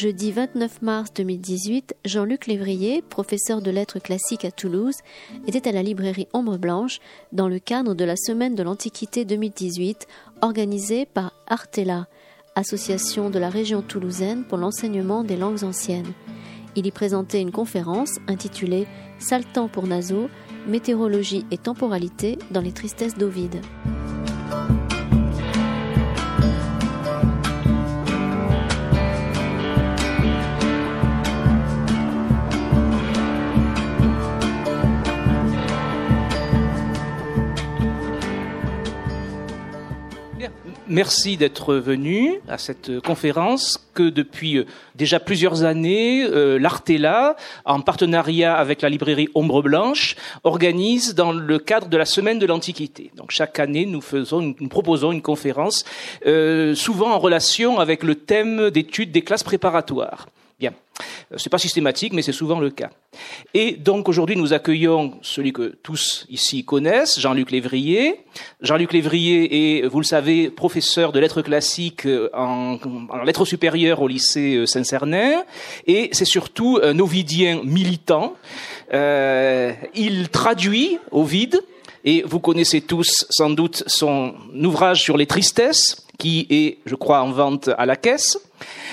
Jeudi 29 mars 2018, Jean-Luc Lévrier, professeur de lettres classiques à Toulouse, était à la librairie Ombre Blanche dans le cadre de la Semaine de l'Antiquité 2018 organisée par Artela, association de la région toulousaine pour l'enseignement des langues anciennes. Il y présentait une conférence intitulée Saltant pour Naso, météorologie et temporalité dans les tristesses d'Ovide. Merci d'être venu à cette conférence que depuis euh, déjà plusieurs années, euh, l'Artela, en partenariat avec la librairie Ombre Blanche, organise dans le cadre de la Semaine de l'Antiquité. Donc chaque année, nous, faisons, nous proposons une conférence, euh, souvent en relation avec le thème d'études des classes préparatoires. Euh, c'est pas systématique, mais c'est souvent le cas. Et donc aujourd'hui, nous accueillons celui que tous ici connaissent, Jean-Luc Lévrier. Jean-Luc Lévrier est, vous le savez, professeur de lettres classiques en, lettres supérieures au lycée euh, Saint-Cernin, et c'est surtout un ovidien militant. Euh, il traduit Ovide, et vous connaissez tous sans doute son ouvrage sur les tristesses, qui est, je crois, en vente à la caisse.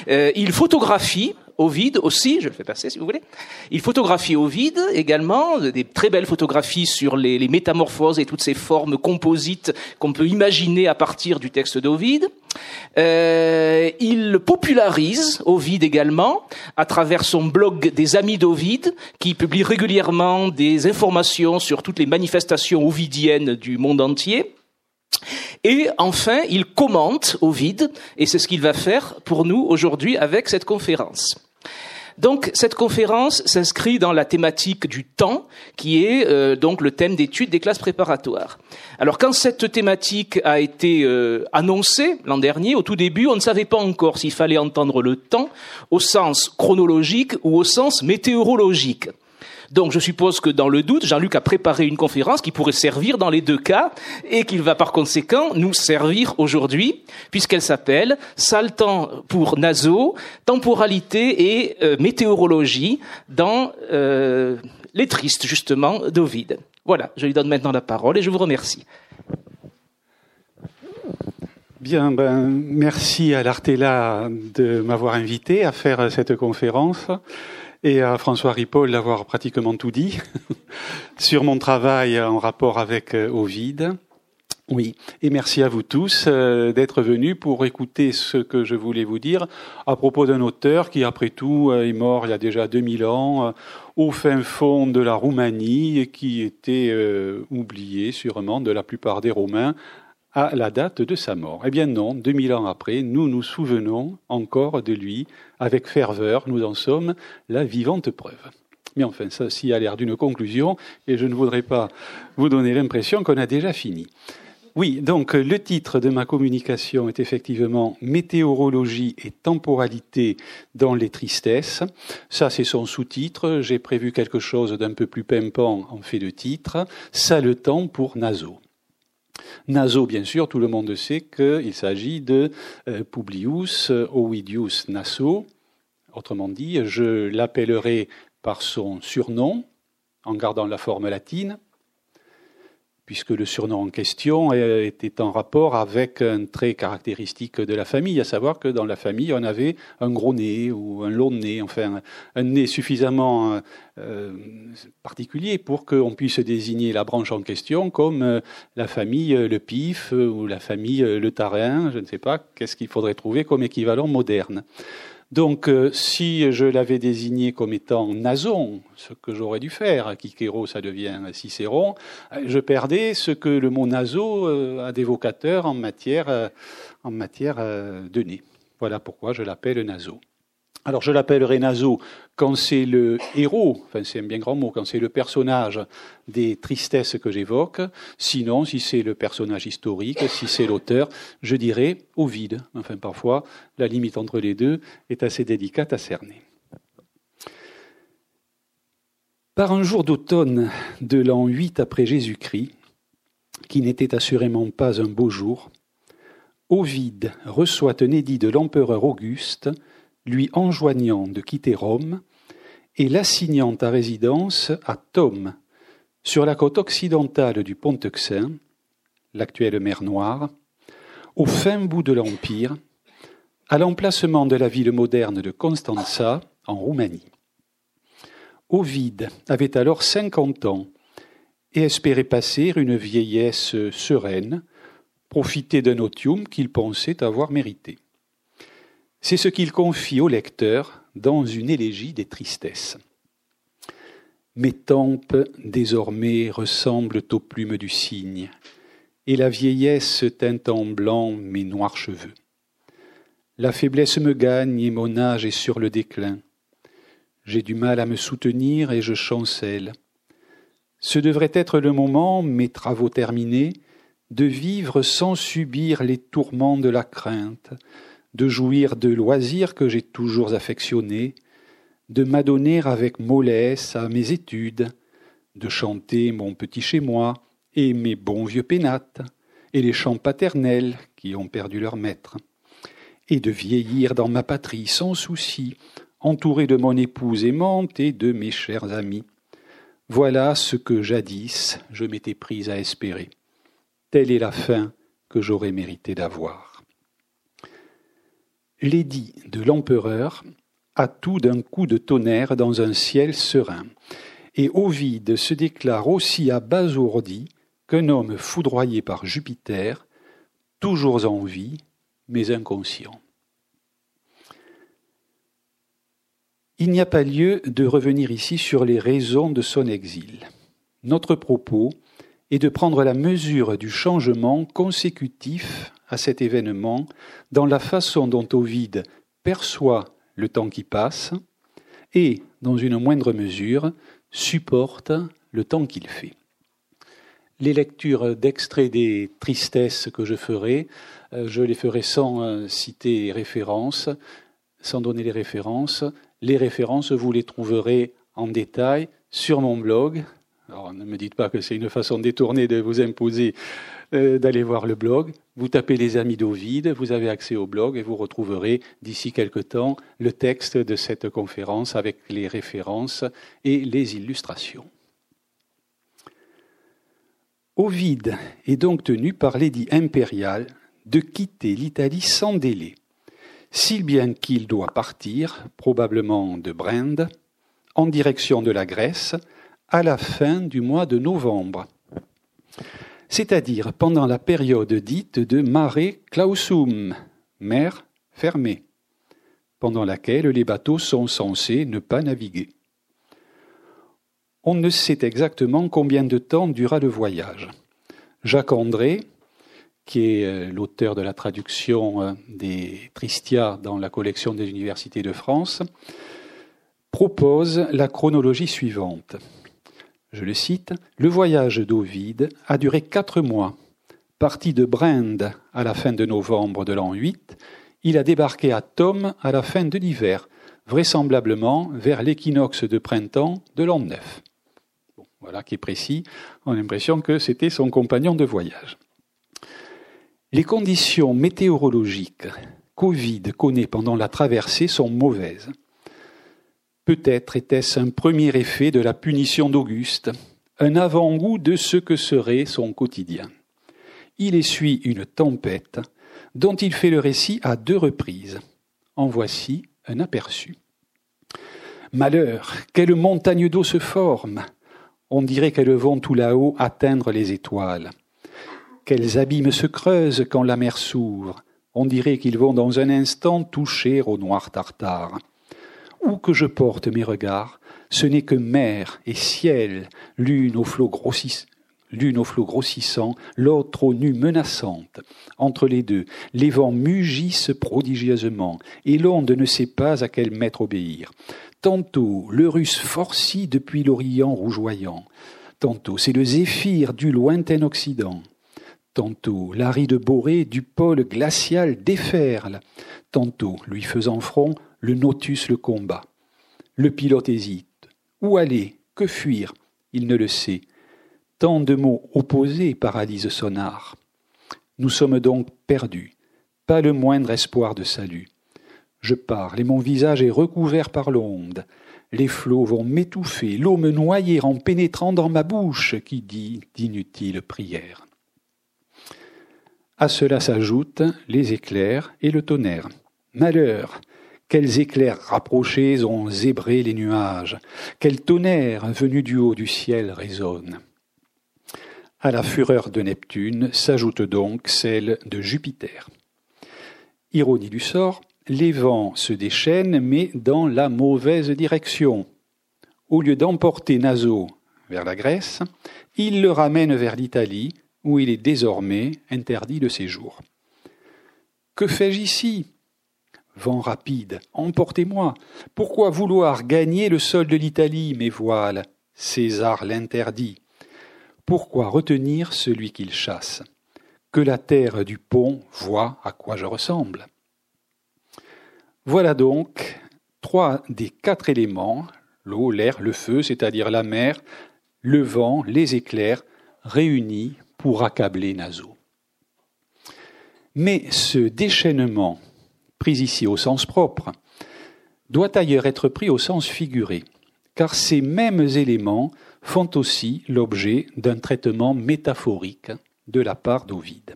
Il photographie Ovide aussi, je le fais passer si vous voulez. Il photographie Ovide également, des très belles photographies sur les, métamorphoses et toutes ces formes composites qu'on peut imaginer à partir du texte d'Ovide. Euh, il popularise Ovide également à travers son blog des Amis d'Ovide, qui publie régulièrement des informations sur toutes les manifestations ovidiennes du monde entier. Et enfin, il commente Ovide, et c'est ce qu'il va faire pour nous aujourd'hui avec cette conférence. Donc cette conférence s'inscrit dans la thématique du temps, qui est euh, donc le thème d'étude des classes préparatoires. Alors quand cette thématique a été euh, annoncée l'an dernier, au tout début, on ne savait pas encore s'il fallait entendre le temps au sens chronologique ou au sens météorologique. Donc je suppose que dans le doute, Jean-Luc a préparé une conférence qui pourrait servir dans les deux cas et qu'il va par conséquent nous servir aujourd'hui, puisqu'elle s'appelle Saltant pour Naso, temporalité et euh, météorologie dans euh, les tristes justement d'Ovide. Voilà, je lui donne maintenant la parole et je vous remercie. Bien, ben, merci à l'Artela de m'avoir invité à faire cette conférence et à François Ripoll d'avoir pratiquement tout dit sur mon travail en rapport avec euh, Ovid. Oui, et merci à vous tous euh, d'être venus pour écouter ce que je voulais vous dire à propos d'un auteur qui, après tout, euh, est mort il y a déjà 2000 ans au fin fond de la Roumanie et qui était oublié sûrement de la plupart des Romains à la date de sa mort. Eh bien non, 2000 ans après, nous nous souvenons encore de lui avec ferveur, nous en sommes la vivante preuve. Mais enfin, ça, s'y a l'air d'une conclusion, et je ne voudrais pas vous donner l'impression qu'on a déjà fini. Oui, donc le titre de ma communication est effectivement Météorologie et temporalité dans les tristesses. Ça, c'est son sous-titre. J'ai prévu quelque chose d'un peu plus pimpant en fait de titre. Ça le temps pour Naso. Naso, bien sûr, tout le monde sait qu'il s'agit de euh, Publius Ovidius Naso. Autrement dit, je l'appellerai par son surnom, en gardant la forme latine, puisque le surnom en question était en rapport avec un trait caractéristique de la famille, à savoir que dans la famille, on avait un gros nez ou un long nez, enfin un nez suffisamment euh, particulier pour qu'on puisse désigner la branche en question comme euh, la famille euh, Le Pif ou la famille Le Tarin, je ne sais pas, qu'est-ce qu'il faudrait trouver comme équivalent moderne. Donc, euh, si je l'avais désigné comme étant Nason, ce que j'aurais dû faire, Kikero, ça devient Cicéron, euh, je perdais ce que le mot naso euh, a d'évocateur en matière, en matière de nez. Voilà pourquoi je l'appelle naso. Alors je l'appellerai Naso quand c'est le héros, enfin c'est un bien grand mot, quand c'est le personnage des tristesses que j'évoque. Sinon, si c'est le personnage historique, si c'est l'auteur, je dirais vide. Enfin parfois, la limite entre les deux est assez délicate à cerner. Par un jour d'automne de l'an 8 après Jésus-Christ, qui n'était assurément pas un beau jour, Ovide reçoit un édit de l'empereur Auguste lui enjoignant de quitter Rome et l'assignant à résidence à Tome, sur la côte occidentale du Pont-Euxin, l'actuelle mer Noire, au fin bout de l'Empire, à l'emplacement de la ville moderne de Constanța, en Roumanie. Ovide avait alors cinquante ans et espérait passer une vieillesse sereine, profiter d'un otium qu'il pensait avoir mérité. C'est ce qu'il confie au lecteur dans une élégie des tristesses. Mes tempes désormais ressemblent aux plumes du cygne, et la vieillesse teinte en blanc mes noirs cheveux. La faiblesse me gagne et mon âge est sur le déclin. J'ai du mal à me soutenir et je chancelle. Ce devrait être le moment, mes travaux terminés, de vivre sans subir les tourments de la crainte, de jouir de loisirs que j'ai toujours affectionnés, de m'adonner avec mollesse à mes études, de chanter mon petit chez moi et mes bons vieux pénates, et les chants paternels qui ont perdu leur maître, et de vieillir dans ma patrie sans souci, entouré de mon épouse aimante et de mes chers amis. Voilà ce que jadis je m'étais prise à espérer. Telle est la fin que j'aurais mérité d'avoir. L'édit de l'empereur a tout d'un coup de tonnerre dans un ciel serein, et Ovide se déclare aussi abasourdi qu'un homme foudroyé par Jupiter, toujours en vie, mais inconscient. Il n'y a pas lieu de revenir ici sur les raisons de son exil. Notre propos est de prendre la mesure du changement consécutif à cet événement dans la façon dont Ovide perçoit le temps qui passe et, dans une moindre mesure, supporte le temps qu'il fait. Les lectures d'extraits des tristesses que je ferai, euh, je les ferai sans euh, citer références, sans donner les références. Les références, vous les trouverez en détail sur mon blog. Alors ne me dites pas que c'est une façon détournée de vous imposer euh, d'aller voir le blog. Vous tapez les amis d'Ovide, vous avez accès au blog et vous retrouverez d'ici quelque temps le texte de cette conférence avec les références et les illustrations. Ovide est donc tenu par l'édit impérial de quitter l'Italie sans délai, si bien qu'il doit partir, probablement de Brende, en direction de la Grèce, à la fin du mois de novembre c'est-à-dire pendant la période dite de mare clausum, mer fermée, pendant laquelle les bateaux sont censés ne pas naviguer. On ne sait exactement combien de temps dura le voyage. Jacques André, qui est euh, l'auteur de la traduction euh, des Tristia dans la collection des universités de France, propose la chronologie suivante je le cite, Le voyage d'Ovide a duré quatre mois. Parti de Brende à la fin de novembre de l'an 8, il a débarqué à Tome à la fin de l'hiver, vraisemblablement vers l'équinoxe de printemps de l'an 9. voilà qui est précis, on a l'impression que c'était son compagnon de voyage. Les conditions météorologiques qu'Ovide connaît pendant la traversée sont mauvaises. Peut-être était-ce un premier effet de la punition d'Auguste, un avant-goût de ce que serait son quotidien. Il essuie une tempête dont il fait le récit à deux reprises. En voici un aperçu. Malheur, quelle montagne d'eau se forme On dirait qu'elles vont tout là-haut atteindre les étoiles. Quels abîmes se creusent quand la mer s'ouvre On dirait qu'ils vont dans un instant toucher au noir tartare où que je porte mes regards, ce n'est que mer et ciel, l'une aux flots grossissants, l'autre aux nues menaçantes. Entre les deux, les vents mugissent prodigieusement, et l'onde ne sait pas à quel maître obéir. Tantôt le russe forcit depuis l'Orient rougeoyant, tantôt c'est le zéphyr du lointain Occident, tantôt l'aride borée du pôle glacial déferle, tantôt lui faisant front le Nautus le combat. Le pilote hésite. Où aller? Que fuir? Il ne le sait. Tant de mots opposés paralysent son art. Nous sommes donc perdus, pas le moindre espoir de salut. Je parle et mon visage est recouvert par l'onde. Les flots vont m'étouffer, l'eau me noyer en pénétrant dans ma bouche qui dit d'inutiles prières. À cela s'ajoutent les éclairs et le tonnerre. Malheur Quels éclairs rapprochés ont zébré les nuages? Quel tonnerre venu du haut du ciel résonne À la fureur de Neptune s'ajoute donc celle de Jupiter. Ironie du sort, les vents se déchaînent, mais dans la mauvaise direction. Au lieu d'emporter Naso vers la Grèce, il le ramène vers l'Italie, où il est désormais interdit de séjour. Que fais-je ici? Vent rapide, emportez-moi. Pourquoi vouloir gagner le sol de l'Italie, mes voiles? César l'interdit. Pourquoi retenir celui qu'il chasse? Que la terre du pont voit à quoi je ressemble. Voilà donc trois des quatre éléments, l'eau, l'air, le feu, c'est-à-dire la mer, le vent, les éclairs, réunis pour accabler Naso. Mais ce déchaînement, pris ici au sens propre, doit ailleurs être pris au sens figuré, car ces mêmes éléments font aussi l'objet d'un traitement métaphorique de la part d'Ovide.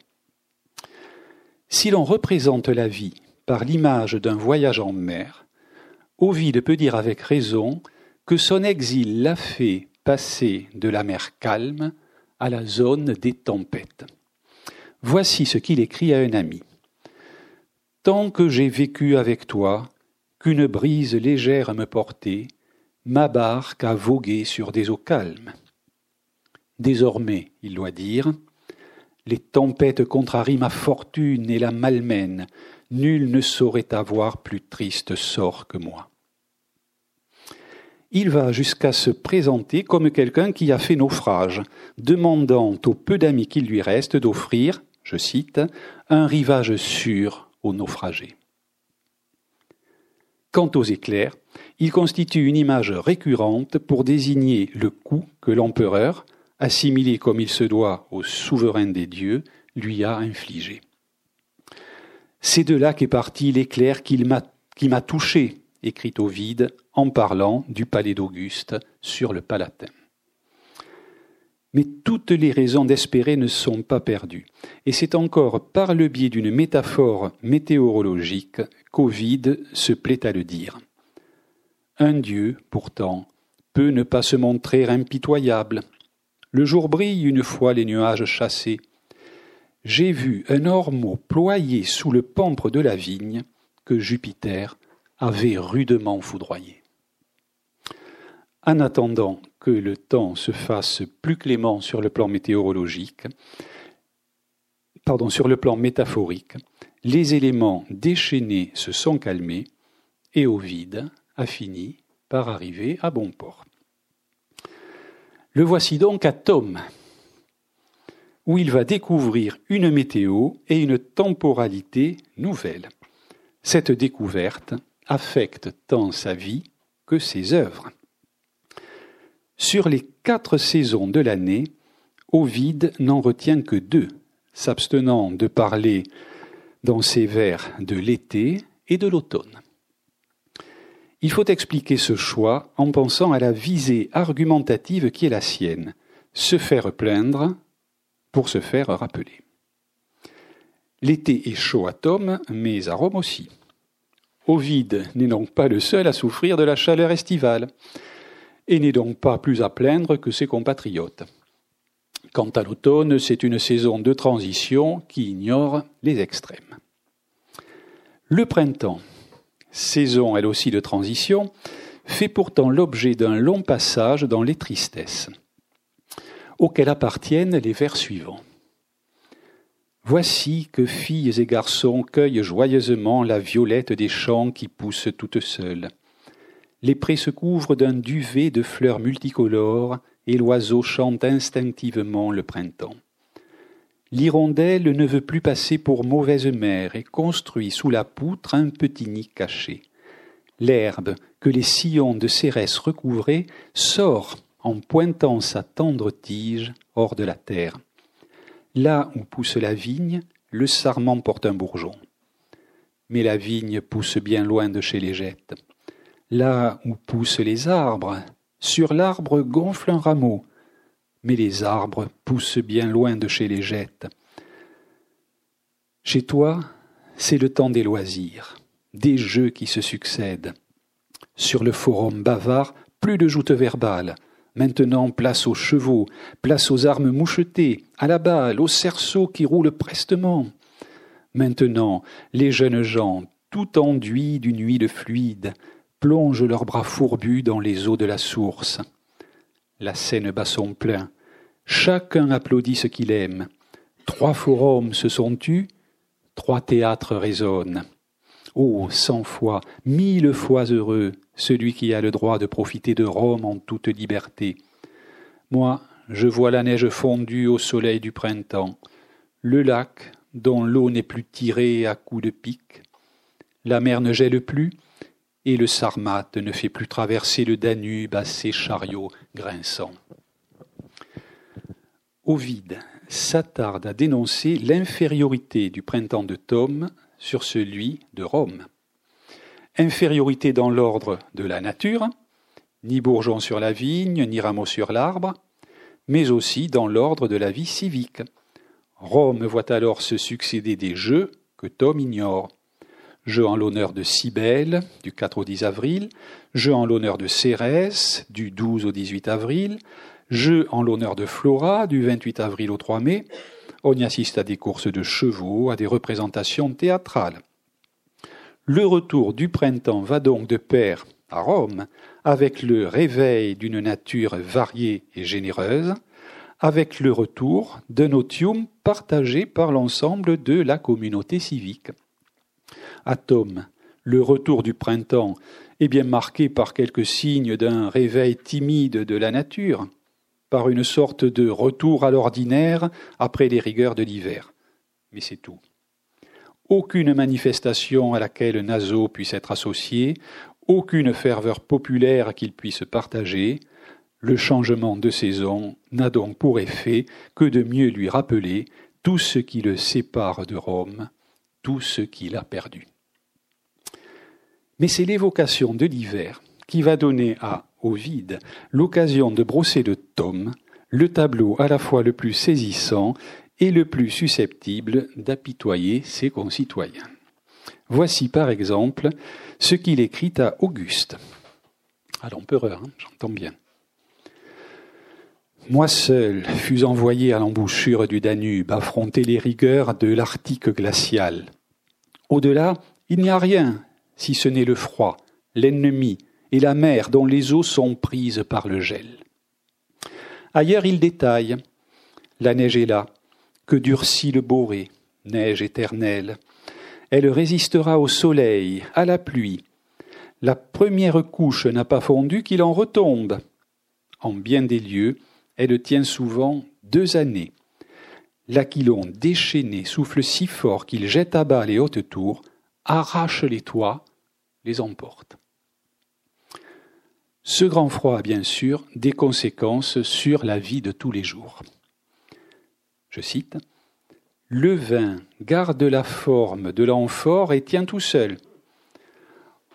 Si l'on représente la vie par l'image d'un voyage en mer, Ovide peut dire avec raison que son exil l'a fait passer de la mer calme à la zone des tempêtes. Voici ce qu'il écrit à un ami. Tant que j'ai vécu avec toi, qu'une brise légère me portait, ma barque a vogué sur des eaux calmes. Désormais, il doit dire, les tempêtes contrarient ma fortune et la malmènent, nul ne saurait avoir plus triste sort que moi. Il va jusqu'à se présenter comme quelqu'un qui a fait naufrage, demandant au peu d'amis qu'il lui reste d'offrir, je cite, un rivage sûr aux naufragés. Quant aux éclairs, ils constituent une image récurrente pour désigner le coup que l'empereur, assimilé comme il se doit au souverain des dieux, lui a infligé. C'est de là qu'est parti l'éclair qui m'a touché, écrit Ovide en parlant du palais d'Auguste sur le Palatin. Mais toutes les raisons d'espérer ne sont pas perdues, et c'est encore par le biais d'une métaphore météorologique qu'Ovide se plaît à le dire. Un Dieu, pourtant, peut ne pas se montrer impitoyable. Le jour brille une fois les nuages chassés, j'ai vu un ormeau ployé sous le pampre de la vigne que Jupiter avait rudement foudroyé. En attendant que le temps se fasse plus clément sur le plan météorologique, pardon, sur le plan métaphorique, les éléments déchaînés se sont calmés et Ovide a fini par arriver à bon port. Le voici donc à Tom, où il va découvrir une météo et une temporalité nouvelle. Cette découverte affecte tant sa vie que ses œuvres. Sur les quatre saisons de l'année, Ovide n'en retient que deux, s'abstenant de parler dans ses vers de l'été et de l'automne. Il faut expliquer ce choix en pensant à la visée argumentative qui est la sienne, se faire plaindre pour se faire rappeler. L'été est chaud à Tom, mais à Rome aussi. Ovide n'est donc pas le seul à souffrir de la chaleur estivale, et n'est donc pas plus à plaindre que ses compatriotes. Quant à l'automne, c'est une saison de transition qui ignore les extrêmes. Le printemps, saison elle aussi de transition, fait pourtant l'objet d'un long passage dans les tristesses auxquels appartiennent les vers suivants. Voici que filles et garçons cueillent joyeusement la violette des champs qui poussent toutes seules. Les prés se couvrent d'un duvet de fleurs multicolores et l'oiseau chante instinctivement le printemps. L'hirondelle ne veut plus passer pour mauvaise mère et construit sous la poutre un petit nid caché. L'herbe, que les sillons de cérès recouvraient, sort en pointant sa tendre tige hors de la terre. Là où pousse la vigne, le sarment porte un bourgeon. mais la vigne pousse bien loin de chez les jettes. Là où poussent les arbres, sur l'arbre gonfle un rameau, mais les arbres poussent bien loin de chez les jettes. Chez toi, c'est le temps des loisirs, des jeux qui se succèdent. Sur le forum bavard, plus de joutes verbales. Maintenant, place aux chevaux, place aux armes mouchetées, à la balle, aux cerceaux qui roulent prestement. Maintenant, les jeunes gens, tout enduits d'une huile fluide, plongent leurs bras fourbus dans les eaux de la source. La scène bat son plein. Chacun applaudit ce qu'il aime. Trois forums se sont tus, trois théâtres résonnent. Oh, cent fois, mille fois heureux, celui qui a le droit de profiter de Rome en toute liberté. Moi, je vois la neige fondue au soleil du printemps, le lac dont l'eau n'est plus tirée à coups de pic, la mer ne gèle plus, et le Sarmate ne fait plus traverser le Danube à ses chariots grinçants. Ovide s'attarde à dénoncer l'infériorité du printemps de Thôme sur celui de Rome. Infériorité dans l'ordre de la nature, ni bourgeon sur la vigne, ni rameau sur l'arbre, mais aussi dans l'ordre de la vie civique. Rome voit alors se succéder des jeux que Tom ignore. Jeux en l'honneur de Cybèle, du 4 au 10 avril, jeux en l'honneur de Cérès, du 12 au 18 avril, jeux en l'honneur de Flora, du 28 avril au 3 mai, on y assiste à des courses de chevaux, à des représentations théâtrales. Le retour du printemps va donc de pair à Rome avec le réveil d'une nature variée et généreuse, avec le retour d'un otium partagé par l'ensemble de la communauté civique. Le retour du printemps est bien marqué par quelques signes d'un réveil timide de la nature, par une sorte de retour à l'ordinaire après les rigueurs de l'hiver. Mais c'est tout. Aucune manifestation à laquelle Naso puisse être associé, aucune ferveur populaire qu'il puisse partager, le changement de saison n'a donc pour effet que de mieux lui rappeler tout ce qui le sépare de Rome, tout ce qu'il a perdu. Mais c'est l'évocation de l'hiver qui va donner à vide l'occasion de brosser de Tom le tableau à la fois le plus saisissant et le plus susceptible d'apitoyer ses concitoyens. Voici par exemple ce qu'il écrit à Auguste, à l'empereur, hein, j'entends bien. Moi seul fus envoyé à l'embouchure du Danube affronter les rigueurs de l'Arctique glacial. Au-delà, il n'y a rien, si ce n'est le froid, l'ennemi, et la mer dont les eaux sont prises par le gel. Ailleurs il détaille La neige est là, que durcit le boré, neige éternelle. Elle résistera au soleil, à la pluie. La première couche n'a pas fondu qu'il en retombe. En bien des lieux, elle tient souvent deux années. L'aquilon déchaîné souffle si fort qu'il jette à bas les hautes tours, arrache les toits, les emporte. Ce grand froid a bien sûr des conséquences sur la vie de tous les jours. Je cite Le vin garde la forme de l'amphore et tient tout seul.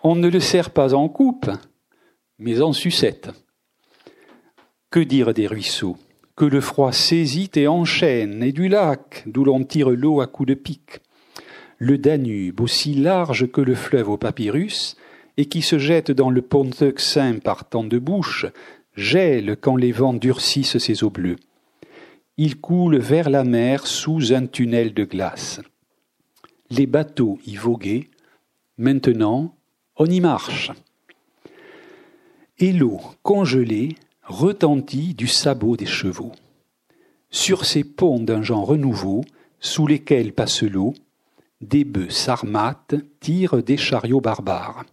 On ne le sert pas en coupe, mais en sucette. Que dire des ruisseaux? Que le froid saisit et enchaîne, et du lac, d'où l'on tire l'eau à coups de pic. Le Danube, aussi large que le fleuve au papyrus, et qui se jette dans le Ponteuxin par tant de bouches, gèle quand les vents durcissent ses eaux bleues. Il coule vers la mer sous un tunnel de glace. Les bateaux y voguaient, maintenant on y marche. Et l'eau congelée retentit du sabot des chevaux. Sur ces ponts d'un genre nouveau, sous lesquels passe l'eau, des bœufs sarmates tirent des chariots barbares.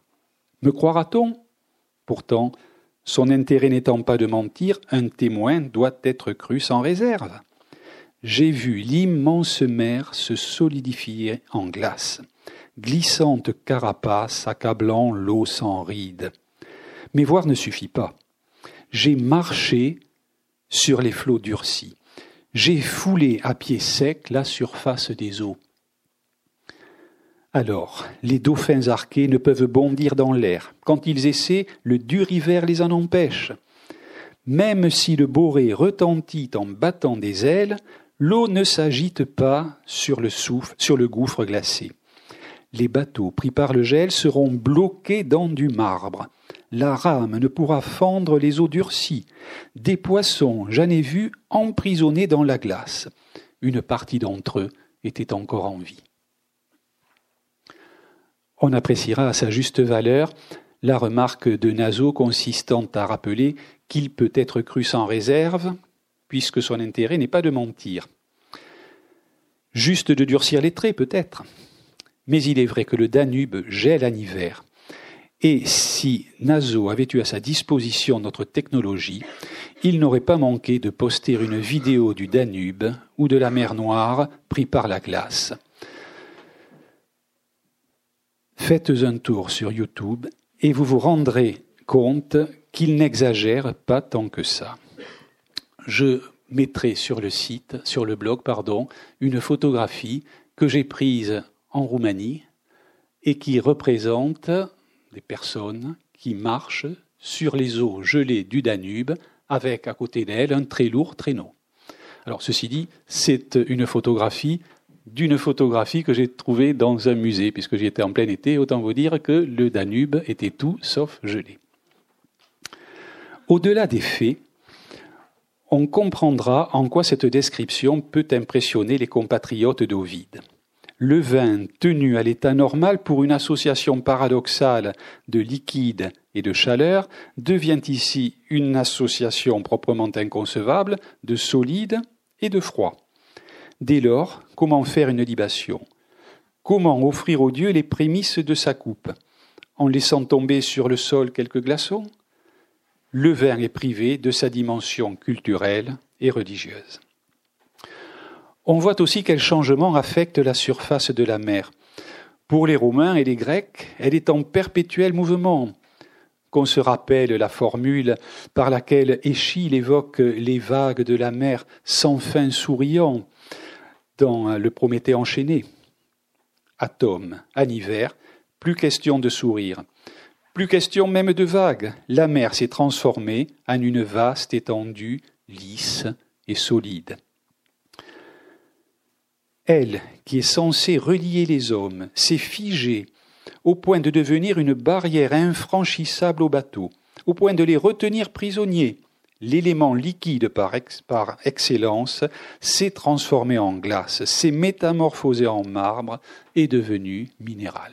Me croira-t-on? Pourtant, son intérêt n'étant pas de mentir, un témoin doit être cru sans réserve. J'ai vu l'immense mer se solidifier en glace, glissante carapace accablant l'eau sans ride. Mais voir ne suffit pas. J'ai marché sur les flots durcis. J'ai foulé à pied sec la surface des eaux. Alors, les dauphins arqués ne peuvent bondir dans l'air. Quand ils essaient, le dur hiver les en empêche. Même si le boré retentit en battant des ailes, l'eau ne s'agite pas sur le sur le gouffre glacé. Les bateaux pris par le gel seront bloqués dans du marbre. La rame ne pourra fendre les eaux durcies. Des poissons, j'en ai vu, emprisonnés dans la glace. Une partie d'entre eux était encore en vie on appréciera à sa juste valeur la remarque de Naso consistant à rappeler qu'il peut être cru sans réserve, puisque son intérêt n'est pas de mentir. Juste de durcir les traits, peut-être. Mais il est vrai que le Danube gèle en hiver. Et si Naso avait eu à sa disposition notre technologie, il n'aurait pas manqué de poster une vidéo du Danube ou de la mer Noire pris par la glace. Faites un tour sur YouTube et vous vous rendrez compte qu'il n'exagère pas tant que ça. Je mettrai sur le site, sur le blog, pardon, une photographie que j'ai prise en Roumanie et qui représente des personnes qui marchent sur les eaux gelées du Danube avec à côté d'elles un très lourd traîneau. Alors ceci dit, c'est une photographie d'une photographie que j'ai trouvée dans un musée, puisque j'y étais en plein été, autant vous dire que le Danube était tout sauf gelé. Au-delà des faits, on comprendra en quoi cette description peut impressionner les compatriotes d'Ovide. Le vin tenu à l'état normal pour une association paradoxale de liquide et de chaleur devient ici une association proprement inconcevable de solide et de froid. Dès lors, comment faire une libation? Comment offrir au Dieu les prémices de sa coupe? En laissant tomber sur le sol quelques glaçons? Le vin est privé de sa dimension culturelle et religieuse. On voit aussi quel changement affecte la surface de la mer. Pour les Romains et les Grecs, elle est en perpétuel mouvement. Qu'on se rappelle la formule par laquelle Échille évoque les vagues de la mer sans fin souriant, dans le Prométhée enchaîné. Atome, en hiver, plus question de sourire, plus question même de vagues. La mer s'est transformée en une vaste étendue, lisse et solide. Elle, qui est censée relier les hommes, s'est figée au point de devenir une barrière infranchissable aux bateaux, au point de les retenir prisonniers, l'élément liquide par, excellence s'est transformé en glace, s'est métamorphosé en marbre et devenu minéral.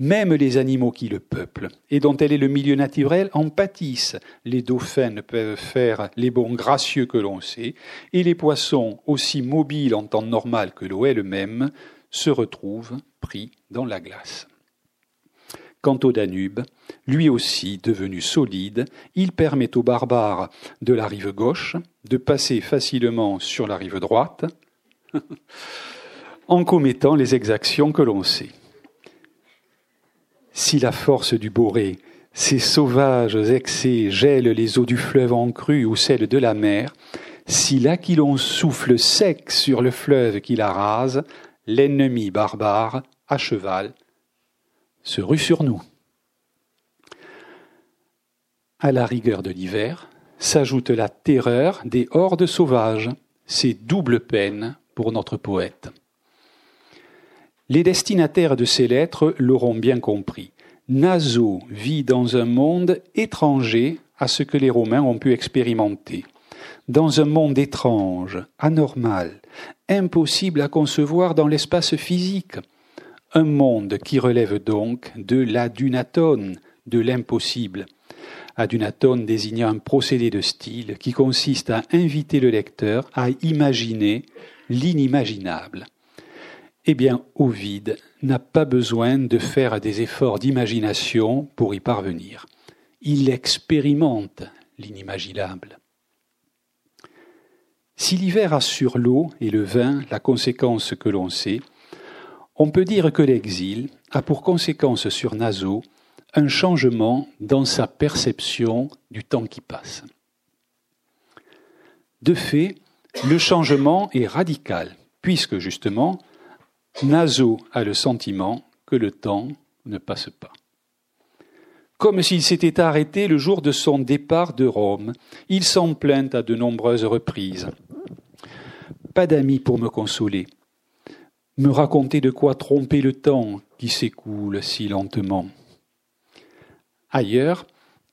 Même les animaux qui le peuplent et dont elle est le milieu naturel en pâtissent. Les dauphins peuvent faire les bons gracieux que l'on sait, et les poissons, aussi mobiles en temps normal que l'eau elle-même, se retrouvent pris dans la glace. Quant au Danube, lui aussi devenu solide, il permet aux barbares de la rive gauche de passer facilement sur la rive droite en commettant les exactions que l'on sait. Si la force du Boré, ses sauvages excès gèlent les eaux du fleuve en crue ou celles de la mer, si l'aquilon souffle sec sur le fleuve qui la rase, l'ennemi barbare, à cheval, se rue sur nous. À la rigueur de l'hiver s'ajoute la terreur des hordes sauvages. C'est double peine pour notre poète. Les destinataires de ces lettres l'auront bien compris. Naso vit dans un monde étranger à ce que les Romains ont pu expérimenter. Dans un monde étrange, anormal, impossible à concevoir dans l'espace physique un monde qui relève donc de la dunatone, de l'impossible. Adunatone désignait un procédé de style qui consiste à inviter le lecteur à imaginer l'inimaginable. Eh bien, Ovide n'a pas besoin de faire des efforts d'imagination pour y parvenir. Il expérimente l'inimaginable. Si l'hiver a sur l'eau et le vin la conséquence que l'on sait, on peut dire que l'exil a pour conséquence sur Naso un changement dans sa perception du temps qui passe. De fait, le changement est radical, puisque justement, Naso a le sentiment que le temps ne passe pas. Comme s'il s'était arrêté le jour de son départ de Rome, il s'en plaint à de nombreuses reprises. Pas d'amis pour me consoler, me raconter de quoi tromper le temps qui s'écoule si lentement. Ailleurs,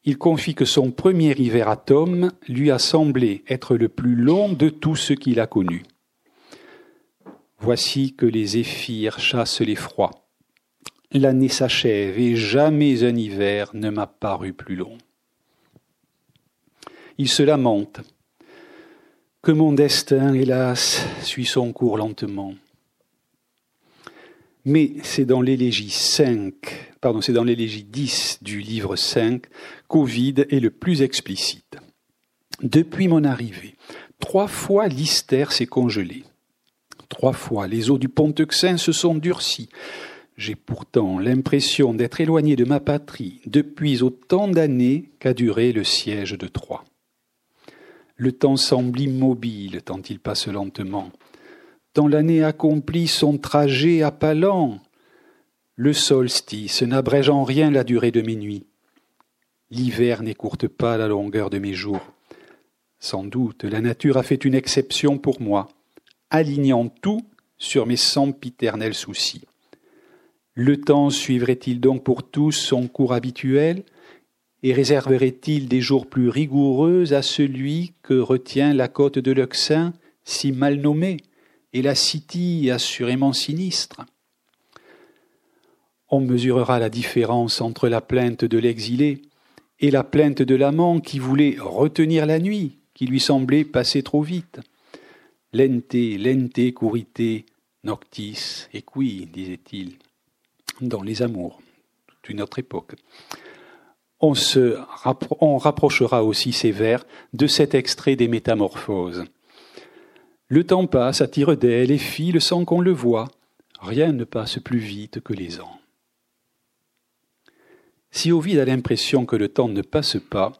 il confie que son premier hiver à Tom lui a semblé être le plus long de tout ce qu'il a connu. Voici que les zéphyrs chassent les froids. L'année s'achève et jamais un hiver ne m'a paru plus long. Il se lamente que mon destin, hélas, suit son cours lentement. Mais c'est dans l'élégie 5, pardon, c'est dans l'élégie 10 du livre 5 qu'Ovide est le plus explicite. Depuis mon arrivée, trois fois l'Istère s'est congelé. Trois fois les eaux du Pont-Euxin se sont durcies. J'ai pourtant l'impression d'être éloigné de ma patrie depuis autant d'années qu'a duré le siège de Troie. Le temps semble immobile tant il passe lentement dans l'année accomplit son trajet à pas lents. Le solstice n'abrège en rien la durée de mes nuits. L'hiver n'écourte pas la longueur de mes jours. Sans doute la nature a fait une exception pour moi, alignant tout sur mes sempiternels soucis. Le temps suivrait-il donc pour tous son cours habituel et réserverait-il des jours plus rigoureux à celui que retient la côte de l'Euxin, si mal nommée? Et la City assurément sinistre. On mesurera la différence entre la plainte de l'exilé et la plainte de l'amant qui voulait retenir la nuit, qui lui semblait passer trop vite. Lente, lente curite, noctis qui, disait-il, dans les amours d'une autre époque. On, se, on rapprochera aussi ces vers de cet extrait des Métamorphoses. Le temps passe à tire d'aile et file sans qu'on le voie. Rien ne passe plus vite que les ans. Si Ovid a l'impression que le temps ne passe pas,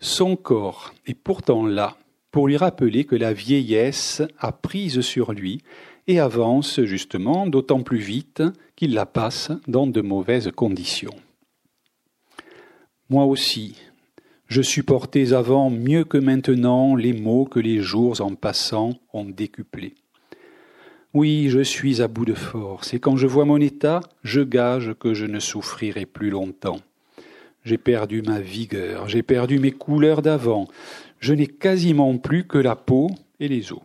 son corps est pourtant là pour lui rappeler que la vieillesse a prise sur lui et avance justement d'autant plus vite qu'il la passe dans de mauvaises conditions. Moi aussi, je supportais avant mieux que maintenant les maux que les jours en passant ont décuplés. Oui, je suis à bout de force, et quand je vois mon état, je gage que je ne souffrirai plus longtemps. J'ai perdu ma vigueur, j'ai perdu mes couleurs d'avant, je n'ai quasiment plus que la peau et les os.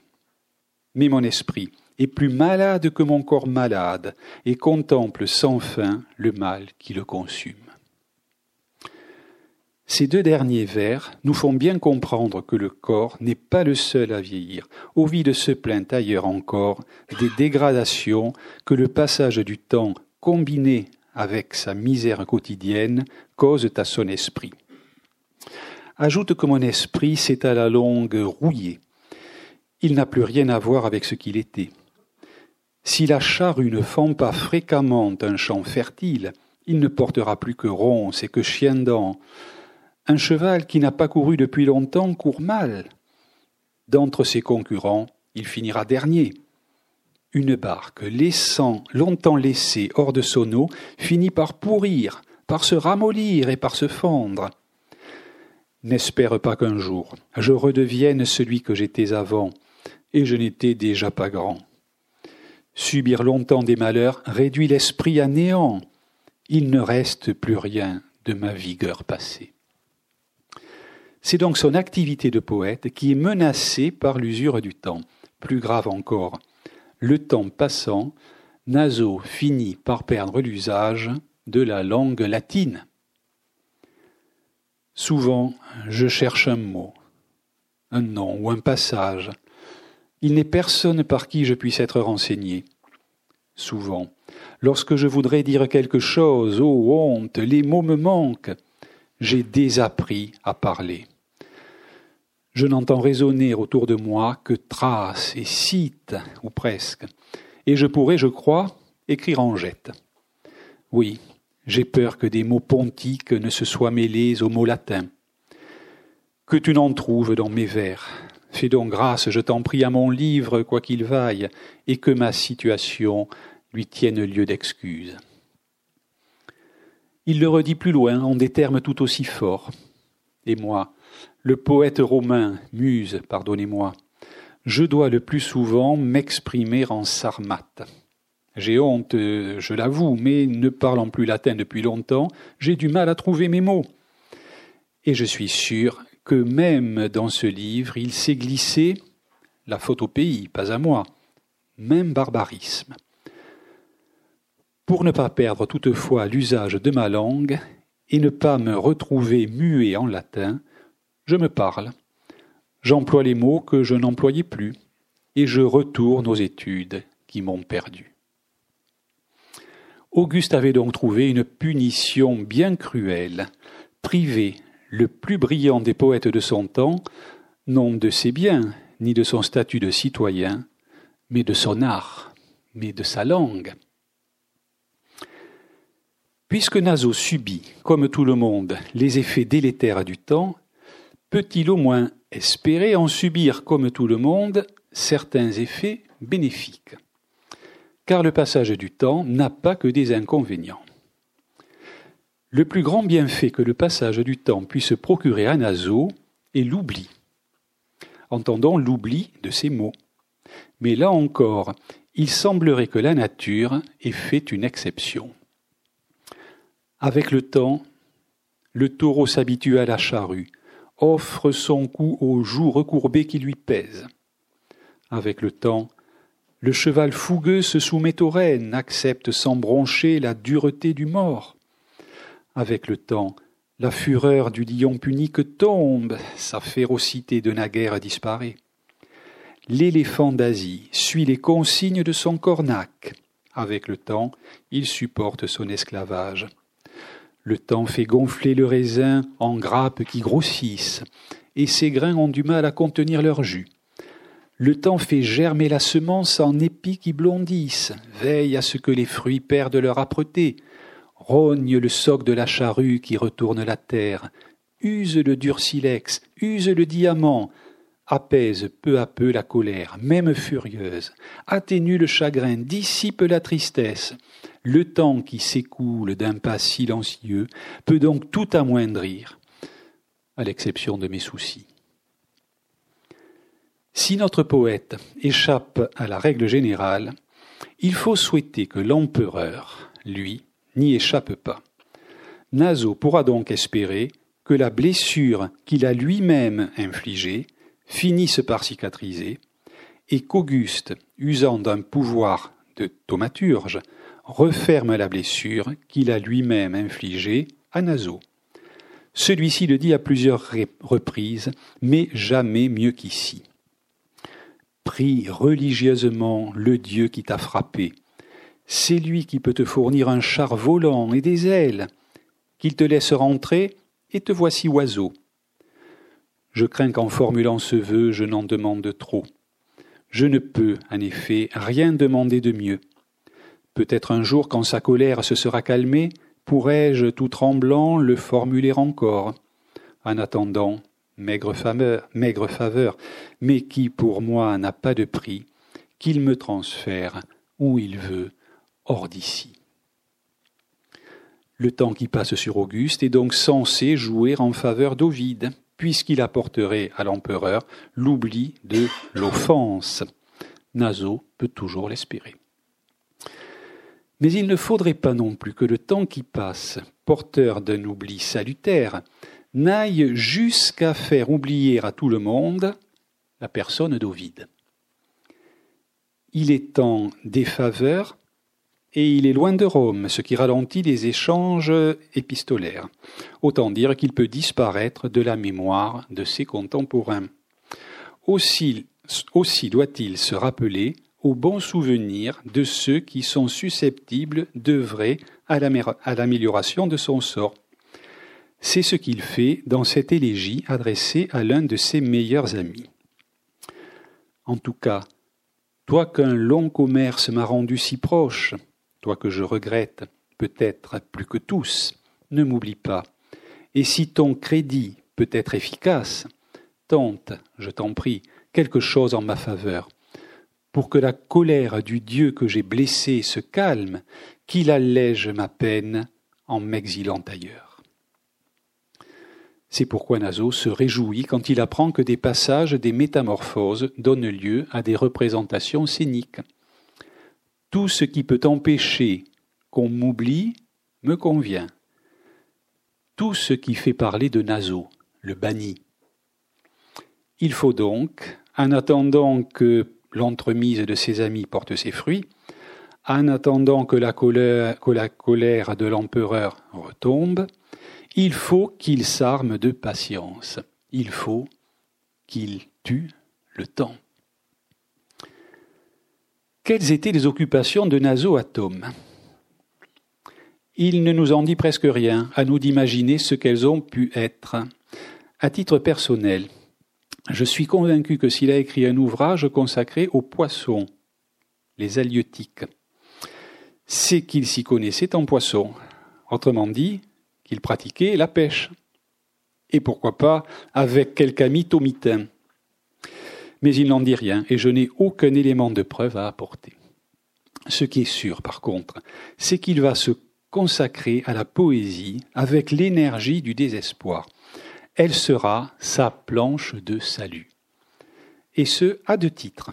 Mais mon esprit est plus malade que mon corps malade, et contemple sans fin le mal qui le consume. Ces deux derniers vers nous font bien comprendre que le corps n'est pas le seul à vieillir. Ovide se plaint ailleurs encore des dégradations que le passage du temps combiné avec sa misère quotidienne cause à son esprit. Ajoute que mon esprit s'est à la longue rouillé. Il n'a plus rien à voir avec ce qu'il était. Si la charrue ne fend pas fréquemment un champ fertile, il ne portera plus que ronces et que chiens dents, un cheval qui n'a pas couru depuis longtemps court mal. D'entre ses concurrents, il finira dernier. Une barque, laissant, longtemps laissée hors de son eau, finit par pourrir, par se ramollir et par se fendre. N'espère pas qu'un jour je redevienne celui que j'étais avant, et je n'étais déjà pas grand. Subir longtemps des malheurs réduit l'esprit à néant. Il ne reste plus rien de ma vigueur passée. C'est donc son activité de poète qui est menacée par l'usure du temps. Plus grave encore, le temps passant, Naso finit par perdre l'usage de la langue latine. Souvent, je cherche un mot, un nom ou un passage. Il n'est personne par qui je puisse être renseigné. Souvent, lorsque je voudrais dire quelque chose, oh honte, les mots me manquent, j'ai désappris à parler je n'entends résonner autour de moi que traces et sites, ou presque, et je pourrais, je crois, écrire en jette. Oui, j'ai peur que des mots pontiques ne se soient mêlés aux mots latins. Que tu n'en trouves dans mes vers. Fais donc grâce, je t'en prie, à mon livre, quoi qu'il vaille, et que ma situation lui tiennent lieu d'excuse. Il le redit plus loin en des termes tout aussi forts. Et moi, le poète romain, muse, pardonnez-moi, je dois le plus souvent m'exprimer en sarmate. J'ai honte, je l'avoue, mais ne parlant plus latin depuis longtemps, j'ai du mal à trouver mes mots. Et je suis sûr que même dans ce livre, il s'est glissé, la faute au pays, pas à moi, même barbarisme. Pour ne pas perdre toutefois l'usage de ma langue et ne pas me retrouver muet en latin, je me parle. J'emploie les mots que je n'employais plus, et je retourne aux études qui m'ont perdu. Auguste avait donc trouvé une punition bien cruelle, priver le plus brillant des poètes de son temps, non de ses biens, ni de son statut de citoyen, mais de son art, mais de sa langue. Puisque Naso subit, comme tout le monde, les effets délétères du temps, peut-il au moins espérer en subir, comme tout le monde, certains effets bénéfiques? Car le passage du temps n'a pas que des inconvénients. Le plus grand bienfait que le passage du temps puisse procurer à Naso est l'oubli. Entendons l'oubli de ces mots. Mais là encore, il semblerait que la nature ait fait une exception. Avec le temps, le taureau s'habitue à la charrue, offre son cou aux joues recourbées qui lui pèsent. Avec le temps, le cheval fougueux se soumet aux rênes, accepte sans broncher la dureté du mort. Avec le temps, la fureur du lion punique tombe, sa férocité de naguère disparaît. L'éléphant d'Asie suit les consignes de son cornac. Avec le temps, il supporte son esclavage. Le temps fait gonfler le raisin en grappes qui grossissent, et ses grains ont du mal à contenir leur jus. Le temps fait germer la semence en épis qui blondissent, veille à ce que les fruits perdent leur âpreté, rogne le soc de la charrue qui retourne la terre, use le dur silex, use le diamant, apaise peu à peu la colère, même furieuse, atténue le chagrin, dissipe la tristesse, le temps qui s'écoule d'un pas silencieux peut donc tout amoindrir, à l'exception de mes soucis. Si notre poète échappe à la règle générale, il faut souhaiter que l'empereur, lui, n'y échappe pas. Naso pourra donc espérer que la blessure qu'il a lui-même infligée finisse par cicatriser, et qu'Auguste, usant d'un pouvoir de thaumaturge, referme la blessure qu'il a lui-même infligée à Naso. Celui-ci le dit à plusieurs reprises, mais jamais mieux qu'ici. Prie religieusement le Dieu qui t'a frappé. C'est lui qui peut te fournir un char volant et des ailes, qu'il te laisse rentrer, et te voici oiseau. Je crains qu'en formulant ce vœu, je n'en demande trop. Je ne peux, en effet, rien demander de mieux. Peut-être un jour, quand sa colère se sera calmée, pourrai-je, tout tremblant, le formuler encore. En attendant, maigre faveur, maigre faveur, mais qui pour moi n'a pas de prix, qu'il me transfère où il veut, hors d'ici. Le temps qui passe sur Auguste est donc censé jouer en faveur d'Ovide, puisqu'il apporterait à l'empereur l'oubli de l'offense. Naso peut toujours l'espérer. Mais il ne faudrait pas non plus que le temps qui passe, porteur d'un oubli salutaire, n'aille jusqu'à faire oublier à tout le monde la personne d'Ovide. Il est en défaveur et il est loin de Rome, ce qui ralentit les échanges épistolaires. Autant dire qu'il peut disparaître de la mémoire de ses contemporains. Aussi, doit-il se rappeler au bon souvenir de ceux qui sont susceptibles d'œuvrer à l'amélioration de son sort. C'est ce qu'il fait dans cette élégie adressée à l'un de ses meilleurs amis. En tout cas, toi qu'un long commerce m'a rendu si proche, toi que je regrette peut-être plus que tous, ne m'oublie pas. Et si ton crédit peut être efficace, tente, je t'en prie, quelque chose en ma faveur pour que la colère du Dieu que j'ai blessé se calme, qu'il allège ma peine en m'exilant ailleurs. C'est pourquoi Naso se réjouit quand il apprend que des passages des métamorphoses donnent lieu à des représentations scéniques. Tout ce qui peut empêcher qu'on m'oublie me convient. Tout ce qui fait parler de Naso, le banni. Il faut donc, en attendant que l'entremise de ses amis porte ses fruits, en attendant que la colère de l'empereur retombe, il faut qu'il s'arme de patience. Il faut qu'il tue le temps. Quelles étaient les occupations de Naso à Tom Il ne nous en dit presque rien, à nous d'imaginer ce qu'elles ont pu être. À titre personnel, je suis convaincu que s'il a écrit un ouvrage consacré aux poissons, les halieutiques, c'est qu'il s'y connaissait en poissons. Autrement dit, qu'il pratiquait la pêche. Et pourquoi pas avec quelque ami thomitain mais il n'en dit rien et je n'ai aucun élément de preuve à apporter. Ce qui est sûr, par contre, c'est qu'il va se consacrer à la poésie avec l'énergie du désespoir. Elle sera sa planche de salut. Et ce, à deux titres.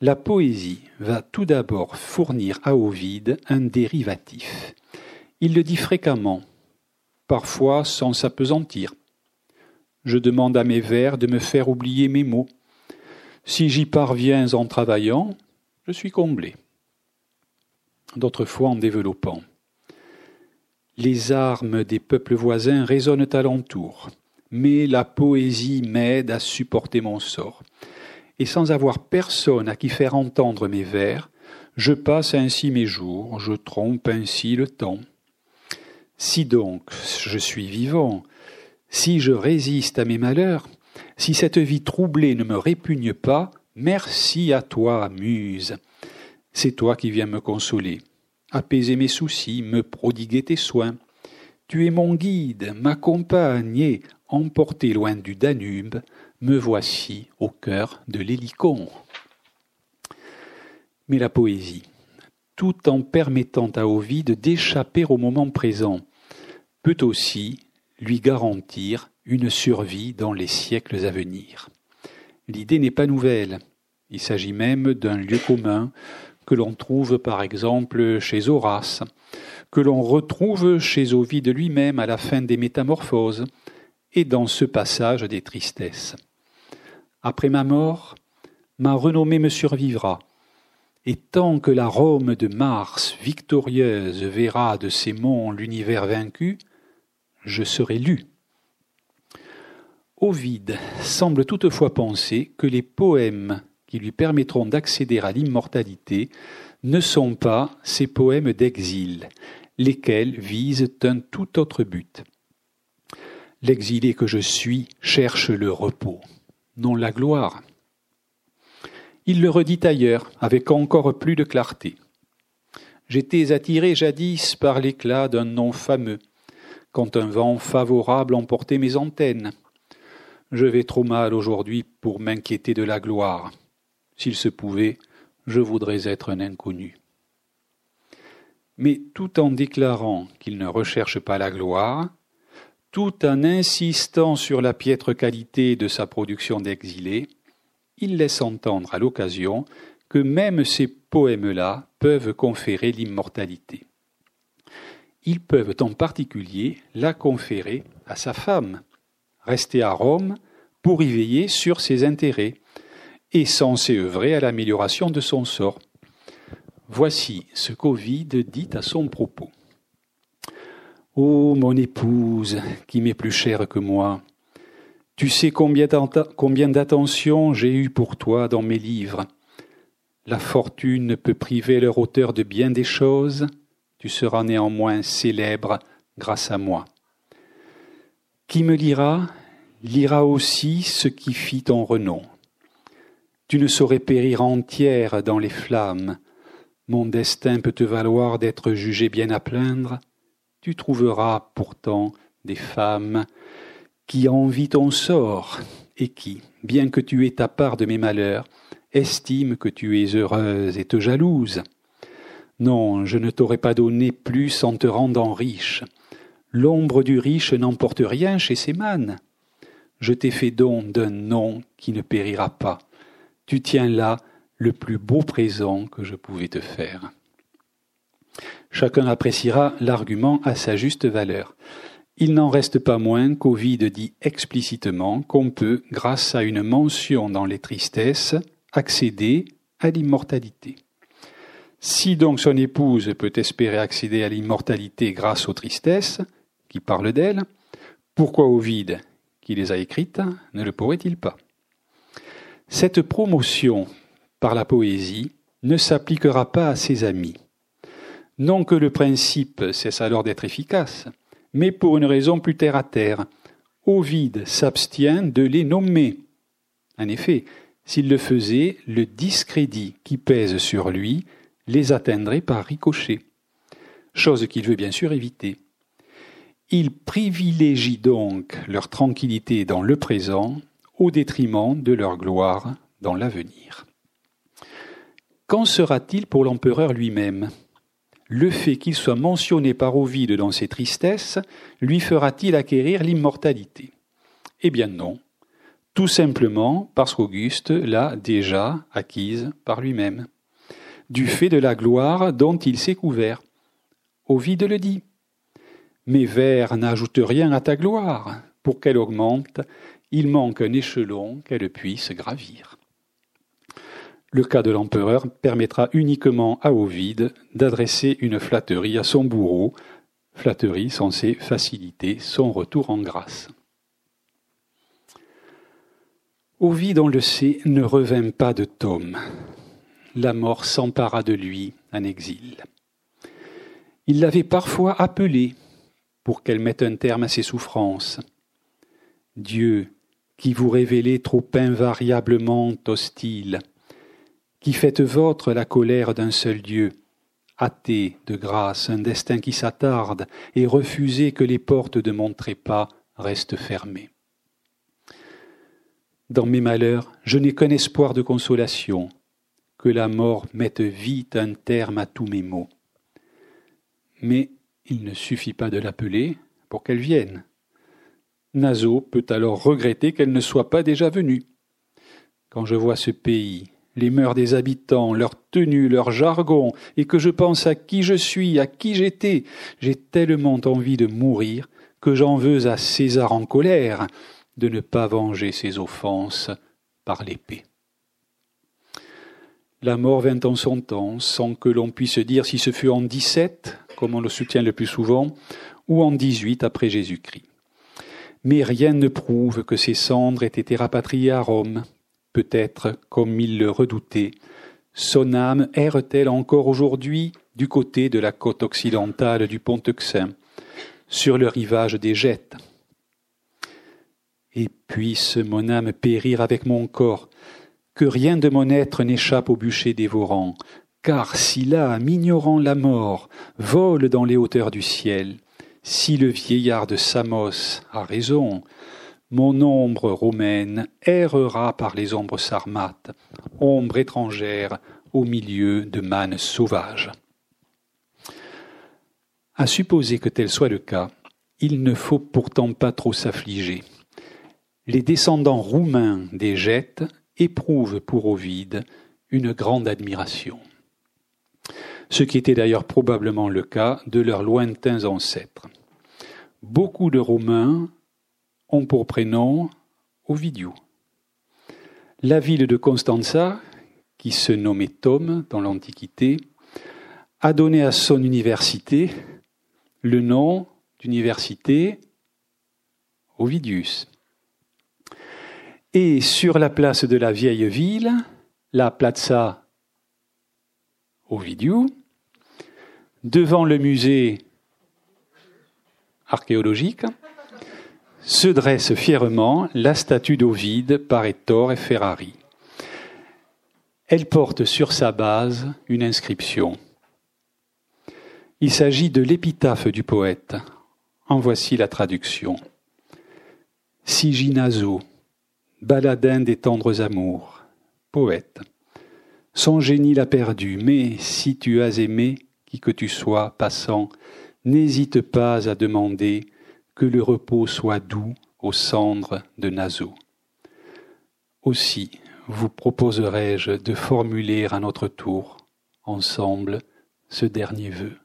La poésie va tout d'abord fournir à Ovide un dérivatif. Il le dit fréquemment, parfois sans s'apesantir. Je demande à mes vers de me faire oublier mes mots, si j'y parviens en travaillant, je suis comblé. D'autres fois en développant. Les armes des peuples voisins résonnent alentour, mais la poésie m'aide à supporter mon sort. Et sans avoir personne à qui faire entendre mes vers, je passe ainsi mes jours, je trompe ainsi le temps. Si donc je suis vivant, si je résiste à mes malheurs, si cette vie troublée ne me répugne pas, merci à toi, Muse. C'est toi qui viens me consoler, apaiser mes soucis, me prodiguer tes soins. Tu es mon guide, ma compagne, et, emporté loin du Danube, me voici au cœur de l'Hélicon. Mais la poésie, tout en permettant à Ovide d'échapper au moment présent, peut aussi lui garantir une survie dans les siècles à venir. L'idée n'est pas nouvelle. Il s'agit même d'un lieu commun que l'on trouve par exemple chez Horace, que l'on retrouve chez Ovide lui-même à la fin des Métamorphoses et dans ce passage des Tristesses. Après ma mort, ma renommée me survivra, et tant que la Rome de Mars victorieuse verra de ses monts l'univers vaincu, je serai lu Ovide semble toutefois penser que les poèmes qui lui permettront d'accéder à l'immortalité ne sont pas ces poèmes d'exil, lesquels visent un tout autre but. L'exilé que je suis cherche le repos, non la gloire. Il le redit ailleurs, avec encore plus de clarté. J'étais attiré jadis par l'éclat d'un nom fameux, quand un vent favorable emportait mes antennes. Je vais trop mal aujourd'hui pour m'inquiéter de la gloire. S'il se pouvait, je voudrais être un inconnu. Mais tout en déclarant qu'il ne recherche pas la gloire, tout en insistant sur la piètre qualité de sa production d'exilé, il laisse entendre à l'occasion que même ces poèmes-là peuvent conférer l'immortalité. Ils peuvent en particulier la conférer à sa femme, rester à Rome pour y veiller sur ses intérêts et censé œuvrer à l'amélioration de son sort. Voici ce qu'Ovide dit à son propos. Ô mon épouse, qui m'est plus chère que moi, tu sais combien d'attention j'ai eu pour toi dans mes livres. La fortune peut priver leur auteur de bien des choses, tu seras néanmoins célèbre grâce à moi. Qui me lira, lira aussi ce qui fit ton renom. Tu ne saurais périr entière dans les flammes. Mon destin peut te valoir d'être jugé bien à plaindre. Tu trouveras pourtant des femmes qui envient ton sort et qui, bien que tu aies ta part de mes malheurs, estime que tu es heureuse et te jalouse. Non, je ne t'aurais pas donné plus en te rendant riche. L'ombre du riche n'emporte rien chez ses mânes. Je t'ai fait don d'un nom qui ne périra pas. Tu tiens là le plus beau présent que je pouvais te faire. Chacun appréciera l'argument à sa juste valeur. Il n'en reste pas moins qu'Ovide dit explicitement qu'on peut, grâce à une mention dans les tristesses, accéder à l'immortalité. Si donc son épouse peut espérer accéder à l'immortalité grâce aux tristesses, qui parlent d'elle, pourquoi Ovide, qui les a écrites, ne le pourrait-il pas? Cette promotion par la poésie ne s'appliquera pas à ses amis. Non que le principe cesse alors d'être efficace, mais pour une raison plus terre à terre. Ovide s'abstient de les nommer. En effet, s'il le faisait, le discrédit qui pèse sur lui les atteindrait par ricochet, chose qu'il veut bien sûr éviter. Il privilégie donc leur tranquillité dans le présent au détriment de leur gloire dans l'avenir. Qu'en sera-t-il pour l'empereur lui-même? Le fait qu'il soit mentionné par Ovide dans ses tristesses lui fera-t-il acquérir l'immortalité? Eh bien non, tout simplement parce qu'Auguste l'a déjà acquise par lui-même, du fait de la gloire dont il s'est couvert. Ovide le dit. Mes vers n'ajoutent rien à ta gloire. Pour qu'elle augmente, il manque un échelon qu'elle puisse gravir. Le cas de l'empereur permettra uniquement à Ovide d'adresser une flatterie à son bourreau, flatterie censée faciliter son retour en grâce. Ovide, on le sait, ne revint pas de Tome. La mort s'empara de lui en exil. Il l'avait parfois appelée pour qu'elle mette un terme à ses souffrances. Dieu, qui vous révélez trop invariablement hostile, qui faites vôtre la colère d'un seul Dieu, hâtez de grâce un destin qui s'attarde et refusez que les portes de mon trépas restent fermées. Dans mes malheurs, je n'ai qu'un espoir de consolation, que la mort mette vite un terme à tous mes maux. Mais il ne suffit pas de l'appeler pour qu'elle vienne. Naso peut alors regretter qu'elle ne soit pas déjà venue. Quand je vois ce pays, les mœurs des habitants, leur tenue, leur jargon, et que je pense à qui je suis, à qui j'étais, j'ai tellement envie de mourir que j'en veux à César en colère de ne pas venger ses offenses par l'épée. La mort vint en son temps, sans que l'on puisse dire si ce fut en dix-sept, comme on le soutient le plus souvent, ou en dix-huit après Jésus-Christ. Mais rien ne prouve que ses cendres aient été rapatriées à Rome, Peut-être, comme il le redoutait, son âme erre-t-elle encore aujourd'hui du côté de la côte occidentale du pont Euxin, sur le rivage des Jettes. Et puisse mon âme périr avec mon corps, que rien de mon être n'échappe au bûcher dévorant, car si l'âme, ignorant la mort, vole dans les hauteurs du ciel, si le vieillard de Samos a raison, mon ombre romaine errera par les ombres sarmates, ombre étrangère au milieu de mannes sauvages. À supposer que tel soit le cas, il ne faut pourtant pas trop s'affliger. Les descendants roumains des Gettes éprouvent pour Ovide une grande admiration. Ce qui était d'ailleurs probablement le cas de leurs lointains ancêtres. Beaucoup de Romains ont pour prénom Ovidiu. La ville de Constanza, qui se nommait Tome dans l'Antiquité, a donné à son université le nom d'université Ovidius. Et sur la place de la vieille ville, la Plaza Ovidiu, devant le musée archéologique, se dresse fièrement la statue d'Ovide par Ettore et Ferrari. Elle porte sur sa base une inscription. Il s'agit de l'épitaphe du poète. En voici la traduction. Siginazo, baladin des tendres amours, poète, Son génie l'a perdu, mais si tu as aimé, qui que tu sois, passant, n'hésite pas à demander que le repos soit doux aux cendres de Nazo. Aussi vous proposerai-je de formuler à notre tour, ensemble, ce dernier vœu.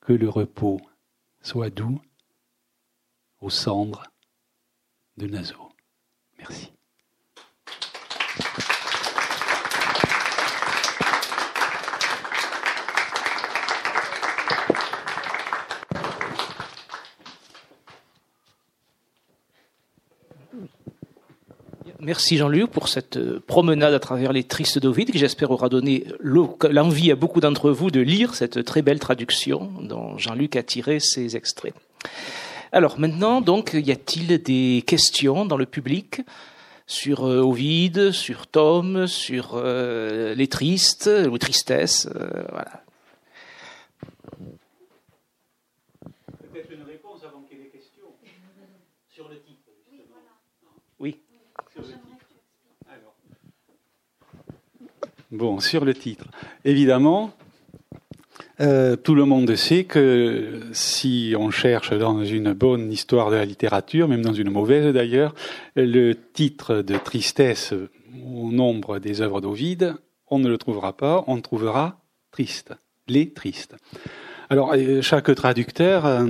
Que le repos soit doux aux cendres de Nazo. Merci. Merci Jean-Luc pour cette euh, promenade à travers les tristes d'Ovide qui j'espère aura donné l'envie à beaucoup d'entre vous de lire cette très belle traduction dont Jean-Luc a tiré ces extraits. Alors maintenant, donc, y a-t-il des questions dans le public sur euh, Ovide, sur Tom, sur euh, les tristes ou tristesses Voilà. Bon, sur le titre. Évidemment, euh, tout le monde sait que si on cherche dans une bonne histoire de la littérature, même dans une mauvaise d'ailleurs, le titre de tristesse au nombre des œuvres d'Ovide, on ne le trouvera pas, on trouvera triste, les tristes. Alors euh, chaque traducteur euh,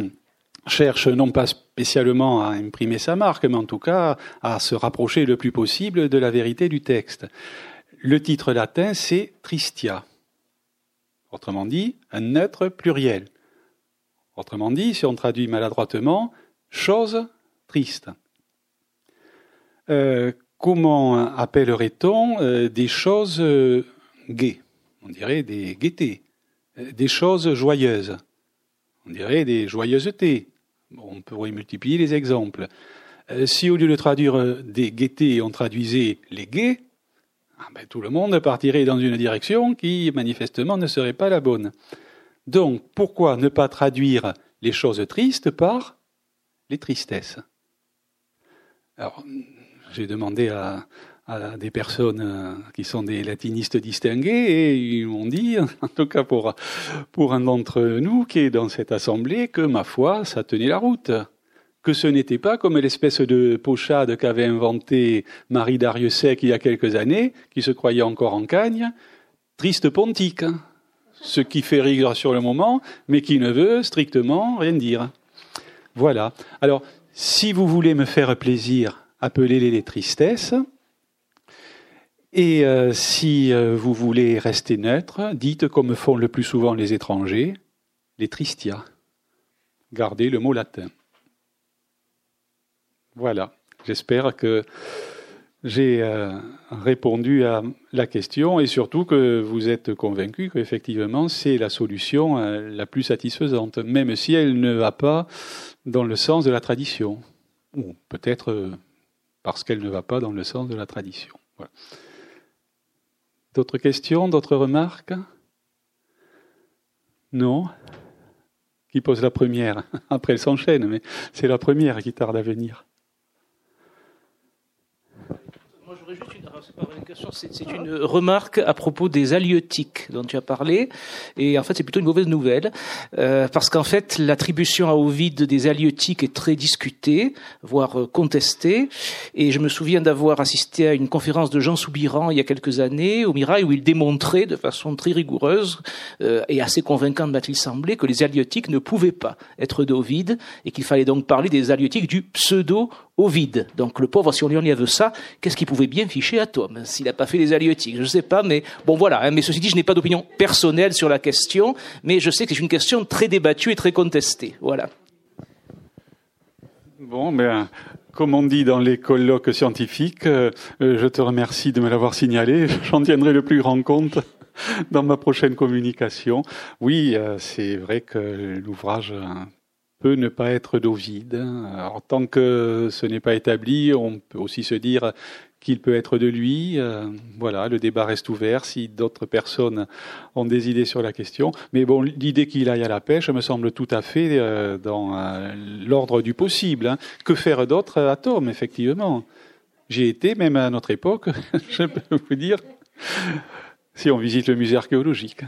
cherche non pas spécialement à imprimer sa marque, mais en tout cas à se rapprocher le plus possible de la vérité du texte. Le titre latin, c'est Tristia. Autrement dit, un neutre pluriel. Autrement dit, si on traduit maladroitement, chose triste. Euh, comment appellerait-on euh, des choses euh, gaies? On dirait des gaietés. Des choses joyeuses. On dirait des joyeusetés. on pourrait multiplier les exemples. si au lieu de traduire des gaietés, on traduisait les gays, ah ben, tout le monde partirait dans une direction qui manifestement ne serait pas la bonne. Donc pourquoi ne pas traduire les choses tristes par les tristesses? Alors j'ai demandé à, des personnes euh, qui sont des latinistes distingués et ils m'ont dit, en tout cas pour, pour un d'entre nous qui est dans cette assemblée, que ma foi, ça tenait la route que ce n'était pas comme l'espèce de pochade qu'avait inventé Marie Dariussec il y a quelques années, qui se croyait encore en cagne, triste pontique, hein. ce qui fait rire sur le moment, mais qui ne veut strictement rien dire. Voilà. Alors, si vous voulez me faire plaisir, appelez-les les tristesses. Et euh, si euh, vous voulez rester neutre, dites comme font le plus souvent les étrangers, les tristia. Gardez le mot latin. Voilà, j'espère que j'ai euh, répondu à la question et surtout que vous êtes convaincu qu'effectivement c'est la solution euh, la plus satisfaisante, même si elle ne va pas dans le sens de la tradition, ou peut-être euh, parce qu'elle ne va pas dans le sens de la tradition. D'autres questions, d'autres remarques? Non? Qui pose la première? Après, elle s'enchaîne, mais c'est la première qui tarde à venir. C'est une remarque à propos des halieutiques dont tu as parlé, et en fait c'est plutôt une mauvaise nouvelle, euh, parce qu'en fait l'attribution à Ovid des halieutiques est très discutée, voire euh, contestée, et je me souviens d'avoir assisté à une conférence de Jean Soubiran il y a quelques années au Mirail où il démontrait de façon très rigoureuse euh, et assez convaincante m'a-t-il semblé que les halieutiques ne pouvaient pas être d'Ovid et qu'il fallait donc parler des halieutiques du pseudo au vide. Donc le pauvre, si on lui enlève ça, qu'est-ce qu'il pouvait bien ficher à Tom s'il n'a pas fait les halieutiques Je ne sais pas, mais bon voilà. Hein. mais ceci dit, je n'ai pas d'opinion personnelle sur la question, mais je sais que c'est une question très débattue et très contestée. Voilà. Bon, ben, comme on dit dans les colloques scientifiques, euh, je te remercie de me l'avoir signalé. J'en tiendrai le plus grand compte dans ma prochaine communication. Oui, euh, c'est vrai que l'ouvrage ne pas être. En tant que ce n'est pas établi, on peut aussi se dire qu'il peut être de lui. Euh, voilà, le débat reste ouvert si d'autres personnes ont des idées sur la question. Mais bon, l'idée qu'il aille à la pêche me semble tout à fait euh, dans euh, l'ordre du possible. Hein. Que faire d'autre à Tom, effectivement? J'ai été, même à notre époque, je peux vous dire, si on visite le musée archéologique,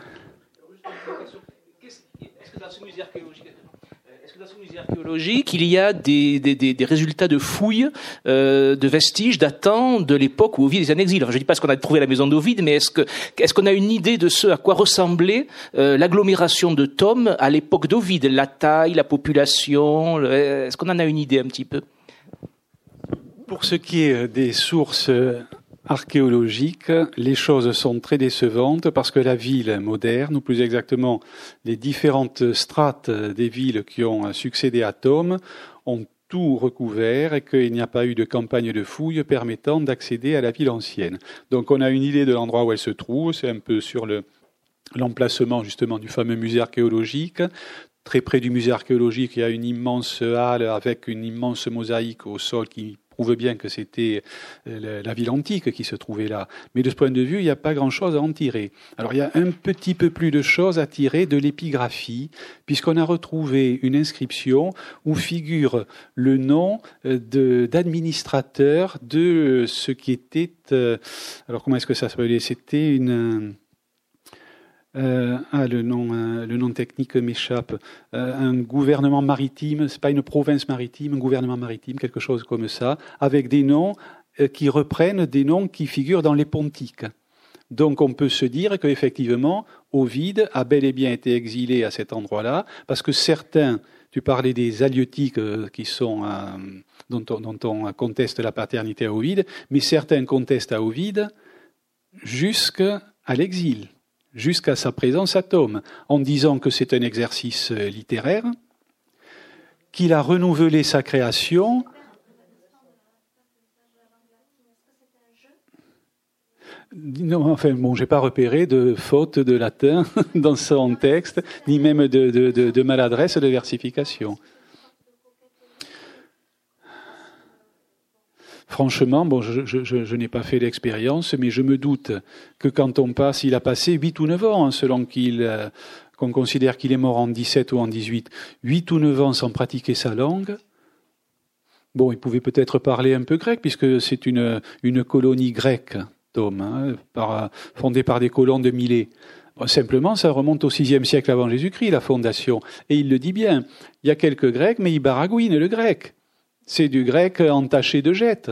il y a des, résultats de fouilles, euh, de vestiges datant de l'époque où Ovid est en exil. Je ne dis pas ce qu'on a trouvé à la maison d'Ovid, mais est-ce qu'on a une idée de ce à quoi ressemblait euh, l'agglomération de Tom à l'époque d'Ovid, la taille, la population Est-ce qu'on en a une idée un petit peu? Pour ce qui est des sources archéologique, les choses sont très décevantes parce que la ville moderne, ou plus exactement les différentes strates des villes qui ont succédé à Tom, ont tout recouvert et qu'il n'y a pas eu de campagne de fouilles permettant d'accéder à la ville ancienne. Donc on a une idée de l'endroit où elle se trouve, c'est un peu sur le, l'emplacement justement du fameux musée archéologique. Très près du musée archéologique, il y a une immense halle avec une immense mosaïque au sol qui prouve bien que c'était euh, la ville antique qui se trouvait là. Mais de ce point de vue, il n'y a pas grand-chose à en tirer. Alors il y a un petit peu plus de choses à tirer de l'épigraphie, puisqu'on a retrouvé une inscription où figure le nom euh, d'administrateur de, ce qui était... Euh, alors comment est-ce que ça s'appelait? C'était une euh, ah, le nom, euh, le nom technique m'échappe. Euh, un gouvernement maritime, c'est pas une province maritime, un gouvernement maritime, quelque chose comme ça, avec des noms qui reprennent des noms qui figurent dans les pontiques. Donc on peut se dire qu'effectivement, Ovide a bel et bien été exilé à cet endroit-là, parce que certains, tu parlais des halieutiques qui sont, dont, on, dont, on, conteste la paternité à Ovide, mais certains contestent à Ovide jusqu'à l'exil jusqu'à sa présence à Tome, en disant que c'est un exercice euh, littéraire, qu'il a renouvelé sa création. Non, enfin, bon, j'ai pas repéré de faute de latin dans son texte, ni même de, de maladresse de versification. Franchement, bon, je, n'ai pas fait l'expérience, mais je me doute que quand on passe, il a passé 8 ou 9 ans, hein, selon qu'il, euh, qu'on considère qu'il est mort en 17 ou en 18, 8 ou 9 ans sans pratiquer sa langue. Bon, il pouvait peut-être parler un peu grec, puisque c'est une, une colonie grecque, Tom, hein, par, fondée par des colons de Milet. simplement, ça remonte au VIe siècle avant Jésus-Christ, la fondation. Et il le dit bien. Il y a quelques Grecs, mais ils baragouinent le grec. C'est du grec entaché de jet.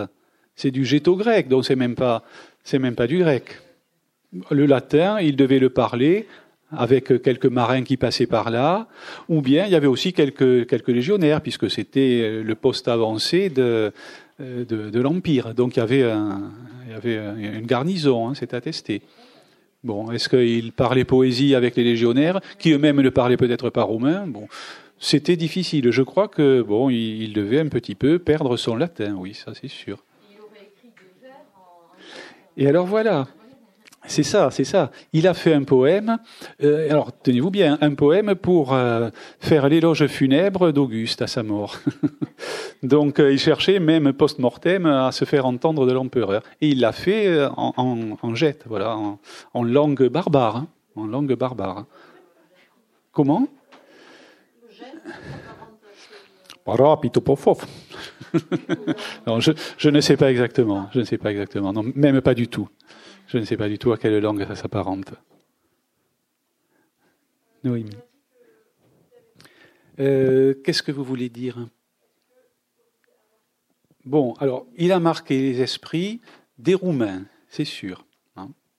C'est du géto-grec, donc c'est même pas, c'est même pas du grec. Le latin, il devait le parler avec quelques marins qui passaient par là, ou bien il y avait aussi quelques, quelques légionnaires, puisque c'était le poste avancé de, de, de l'Empire. Donc il y avait, un, il y avait une garnison, hein, c'est attesté. Bon, est-ce qu'il parlait poésie avec les légionnaires, qui eux-mêmes ne parlaient peut-être pas romain? Bon, c'était difficile. Je crois que bon, il, devait un petit peu perdre son latin, oui, ça c'est sûr. Et alors voilà, c'est ça, c'est ça. Il a fait un poème. Euh, alors tenez-vous bien, un poème pour euh, faire l'éloge funèbre d'Auguste à sa mort. Donc euh, il cherchait même post-mortem à se faire entendre de l'empereur, et il l'a fait en, jet, voilà, en, langue barbare, hein, en langue barbare. Comment? non, je, je, ne sais pas exactement. Je ne sais pas exactement. Non, même pas du tout. Je ne sais pas du tout à quelle langue ça s'apparente. Noémie. Euh, Qu'est-ce que vous voulez dire? Bon, alors, il a marqué les esprits des Roumains, c'est sûr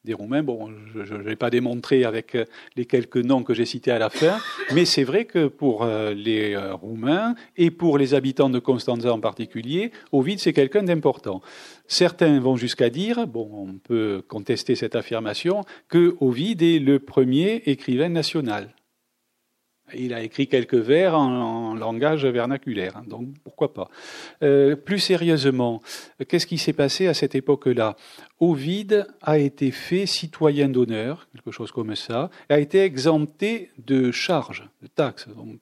des Roumains. Bon, je ne vais pas démontrer avec euh, les quelques noms que j'ai cités à la fin, mais c'est vrai que pour euh, les euh, Roumains et pour les habitants de Constanza en particulier, Ovid, c'est quelqu'un d'important. Certains vont jusqu'à dire, bon, on peut contester cette affirmation, que Ovid est le premier écrivain national. Il a écrit quelques vers en, langage vernaculaire, hein, donc pourquoi pas. Euh, plus sérieusement, qu'est-ce qui s'est passé à cette époque-là? Ovide a été fait citoyen d'honneur, quelque chose comme ça, et a été exempté de charges, de taxes. Donc,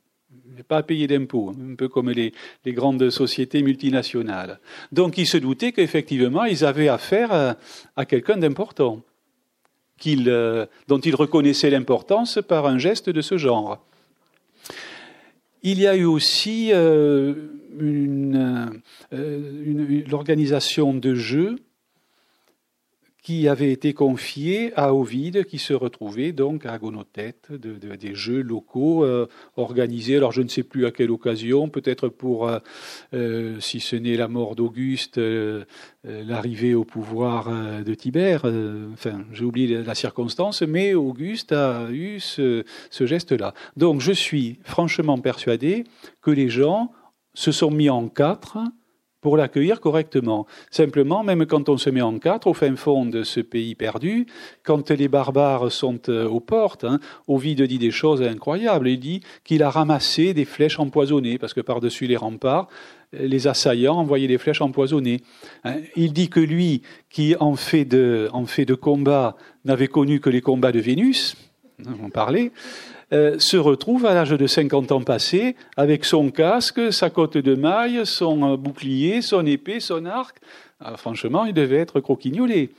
il pas à payer d'impôts, hein, un peu comme les, grandes sociétés multinationales. Donc il se doutait qu'effectivement, ils avaient affaire à, quelqu'un d'important, euh, dont il reconnaissait l'importance par un geste de ce genre. Il y a eu aussi euh, euh, l'organisation de jeux qui avait été confié à Ovide, qui se retrouvait donc à Gonotette, de, des jeux locaux euh, organisés. Alors je ne sais plus à quelle occasion, peut-être pour, euh, euh, si ce n'est la mort d'Auguste, l'arrivée au pouvoir de Tibère. enfin, j'ai oublié la circonstance, mais Auguste a eu ce, ce geste-là. Donc je suis franchement persuadé que les gens se sont mis en quatre pour l'accueillir correctement. Simplement, même quand on se met en quatre au fin fond de ce pays perdu, quand les barbares sont euh, aux portes, hein, Ovide dit des choses incroyables. Il dit qu'il a ramassé des flèches empoisonnées, parce que par-dessus les remparts, les assaillants envoyaient des flèches empoisonnées. Hein. Il dit que lui, qui en fait de, en fait de combat, n'avait connu que les combats de Vénus, on parlait, euh, se retrouve à l'âge de 50 ans passé avec son casque, sa cotte de maille, son euh, bouclier, son épée, son arc. Ah, franchement, il devait être croquignolé.